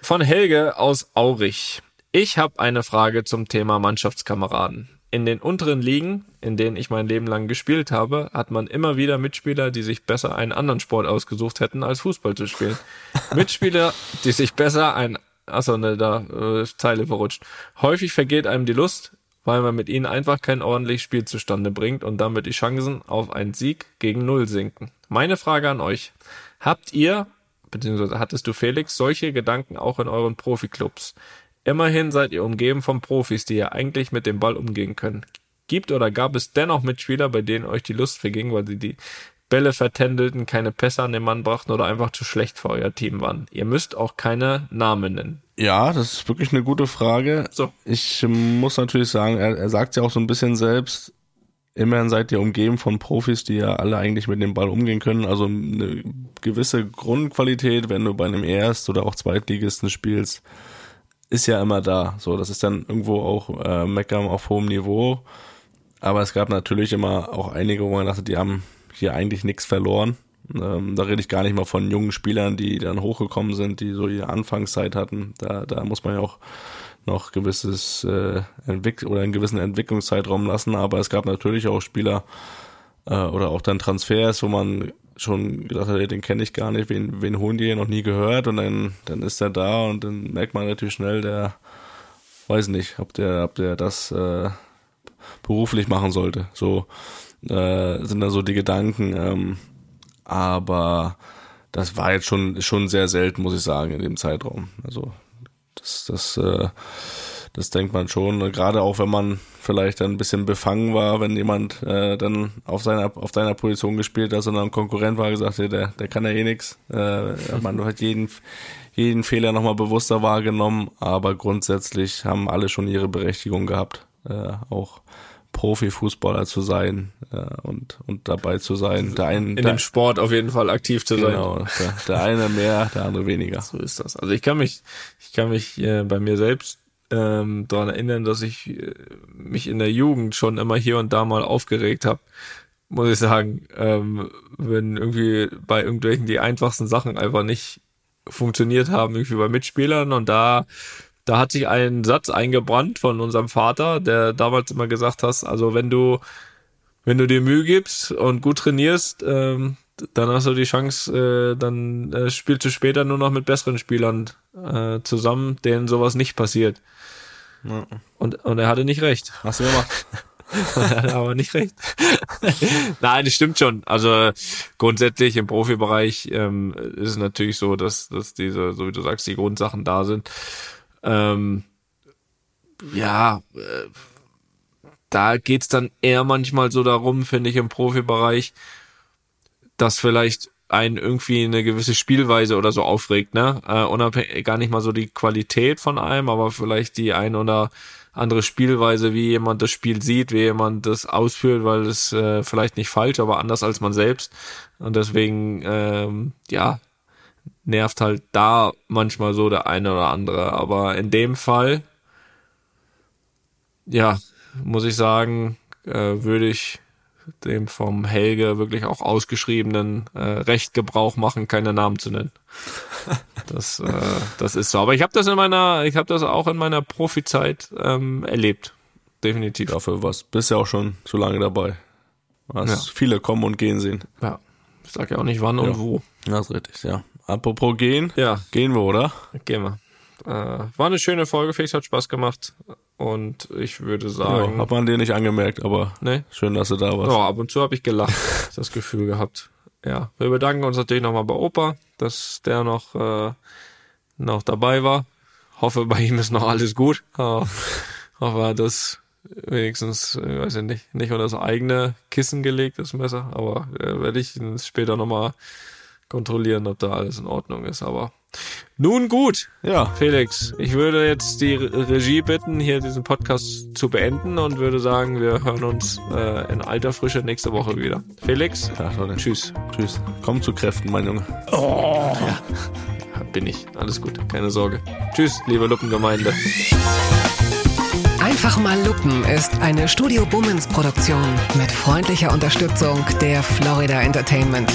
Von Helge aus Aurich. Ich habe eine Frage zum Thema Mannschaftskameraden. In den unteren Ligen, in denen ich mein Leben lang gespielt habe, hat man immer wieder Mitspieler, die sich besser einen anderen Sport ausgesucht hätten, als Fußball zu spielen. (laughs) Mitspieler, die sich besser ein, achso, ne, da, äh, Zeile verrutscht. Häufig vergeht einem die Lust, weil man mit ihnen einfach kein ordentliches Spiel zustande bringt und damit die Chancen auf einen Sieg gegen Null sinken. Meine Frage an euch. Habt ihr, beziehungsweise hattest du Felix, solche Gedanken auch in euren Profiklubs? Immerhin seid ihr umgeben von Profis, die ja eigentlich mit dem Ball umgehen können. Gibt oder gab es dennoch Mitspieler, bei denen euch die Lust verging, weil sie die Bälle vertändelten, keine Pässe an den Mann brachten oder einfach zu schlecht für euer Team waren? Ihr müsst auch keine Namen nennen. Ja, das ist wirklich eine gute Frage. So. Ich muss natürlich sagen, er, er sagt ja auch so ein bisschen selbst, immerhin seid ihr umgeben von Profis, die ja alle eigentlich mit dem Ball umgehen können. Also eine gewisse Grundqualität, wenn du bei einem Erst- oder auch Zweitligisten spielst, ist ja immer da. So, das ist dann irgendwo auch äh, Meckern auf hohem Niveau. Aber es gab natürlich immer auch einige, wo man dachte, die haben hier eigentlich nichts verloren. Ähm, da rede ich gar nicht mal von jungen Spielern, die dann hochgekommen sind, die so ihre Anfangszeit hatten. Da, da muss man ja auch noch gewisses äh, Entwick oder einen gewissen Entwicklungszeitraum lassen. Aber es gab natürlich auch Spieler äh, oder auch dann Transfers, wo man schon gedacht hat, ey, den kenne ich gar nicht, wen, wen holen die hier noch nie gehört und dann, dann ist er da und dann merkt man natürlich schnell, der weiß nicht, ob der, ob der das äh, beruflich machen sollte. So äh, sind da so die Gedanken. Ähm, aber das war jetzt schon schon sehr selten, muss ich sagen, in dem Zeitraum. Also das das äh, das denkt man schon. Gerade auch wenn man vielleicht dann ein bisschen befangen war, wenn jemand äh, dann auf seiner auf deiner Position gespielt hat, sondern ein Konkurrent war gesagt, ja, der der kann ja eh nix. Äh, man hat jeden jeden Fehler nochmal bewusster wahrgenommen, aber grundsätzlich haben alle schon ihre Berechtigung gehabt, äh, auch Profifußballer zu sein äh, und und dabei zu sein. Der einen, In der, dem Sport auf jeden Fall aktiv zu sein. genau, der, der eine mehr, der andere weniger. (laughs) So ist das. Also ich kann mich, ich kann mich äh, bei mir selbst ähm, daran erinnern, dass ich äh, mich in der Jugend schon immer hier und da mal aufgeregt habe, muss ich sagen, ähm, wenn irgendwie bei irgendwelchen die einfachsten Sachen einfach nicht funktioniert haben, irgendwie bei Mitspielern. Und da da hat sich ein Satz eingebrannt von unserem Vater, der damals immer gesagt hat, also wenn du wenn du dir Mühe gibst und gut trainierst, ähm, dann hast du die Chance, äh, dann äh, spielst du später nur noch mit besseren Spielern äh, zusammen, denen sowas nicht passiert. Ja. Und, und er hatte nicht recht. Hast du gemacht? (laughs) er hatte aber nicht recht. (laughs) Nein, das stimmt schon. Also grundsätzlich im Profibereich ähm, ist es natürlich so, dass, dass diese, so wie du sagst, die Grundsachen da sind. Ähm, ja, äh, da geht's dann eher manchmal so darum, finde ich, im Profibereich, dass vielleicht einen irgendwie eine gewisse Spielweise oder so aufregt, ne? Äh, unabhängig, gar nicht mal so die Qualität von einem, aber vielleicht die ein oder andere Spielweise, wie jemand das Spiel sieht, wie jemand das ausführt, weil es äh, vielleicht nicht falsch, aber anders als man selbst. Und deswegen, ähm, ja, nervt halt da manchmal so der eine oder andere. Aber in dem Fall, ja, muss ich sagen, äh, würde ich dem vom Helge wirklich auch ausgeschriebenen äh, Recht Gebrauch machen, keine Namen zu nennen. (laughs) Das, äh, das ist so. Aber ich habe das in meiner, ich habe das auch in meiner Profizeit ähm, erlebt. Definitiv. Dafür was. Bist ja auch schon so lange dabei. Hast Ja. viele kommen und gehen sehen. Ja. Ich sag ja auch nicht wann und Ja. wo. Das ist richtig, ja. Apropos gehen, Ja, gehen wir, oder? gehen wir. Äh, war eine schöne Folge, Felix hat Spaß gemacht. Und ich würde Ja, sagen. hat man dir nicht angemerkt, aber ne? schön, dass du da warst. Ja, ab und zu habe ich gelacht, (laughs) das Gefühl gehabt. Ja, wir bedanken uns natürlich nochmal bei Opa, dass der noch, äh, noch dabei war. Hoffe, bei ihm ist noch alles gut. Ja, hoffe, er hat das wenigstens, weiß ich nicht, nicht unter das eigene Kissen gelegt, das Messer. Aber äh, werde ich später nochmal kontrollieren, ob da alles in Ordnung ist. Aber nun gut, Ja, Felix, ich würde jetzt die Re- Regie bitten, hier diesen Podcast zu beenden und würde sagen, wir hören uns äh, in alter Frische nächste Woche wieder. Felix, ja tschüss. Tschüss. Komm zu Kräften, mein Junge. Bin ich. Alles gut, keine Sorge. Tschüss, liebe Luppengemeinde. Einfach mal Lupen ist eine Studio Bummens Produktion mit freundlicher Unterstützung der Florida Entertainment.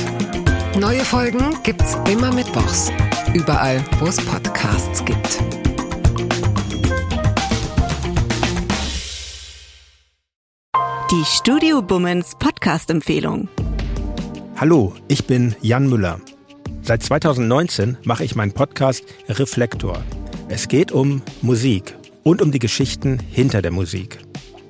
Neue Folgen gibt's immer mittwochs. Überall, wo es Podcasts gibt. Die Studio Bummens Podcast-Empfehlung. Hallo, ich bin Jan Müller. Seit 2019 mache ich meinen Podcast Reflektor. Es geht um Musik und um die Geschichten hinter der Musik.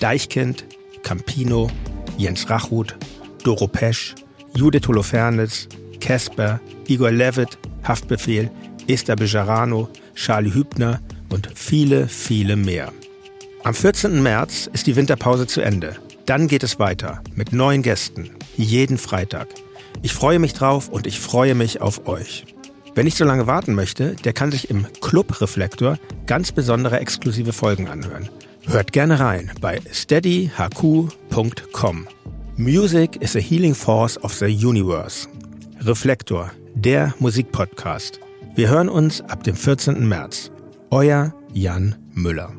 Deichkind, Campino, Jens Rachut, Doro Pesch, Judith Holofernes, Casper, Igor Levitt, Haftbefehl, Esther Bejarano, Charlie Hübner und viele, viele mehr. Am 14. März ist die Winterpause zu Ende. Dann geht es weiter mit neuen Gästen, jeden Freitag. Ich freue mich drauf und ich freue mich auf euch. Wer nicht so lange warten möchte, der kann sich im Club Reflektor ganz besondere exklusive Folgen anhören. Hört gerne rein bei steadyhq.com. Music is a healing force of the universe. Reflektor, der Musikpodcast. Wir hören uns ab dem 14. März. Euer Jan Müller.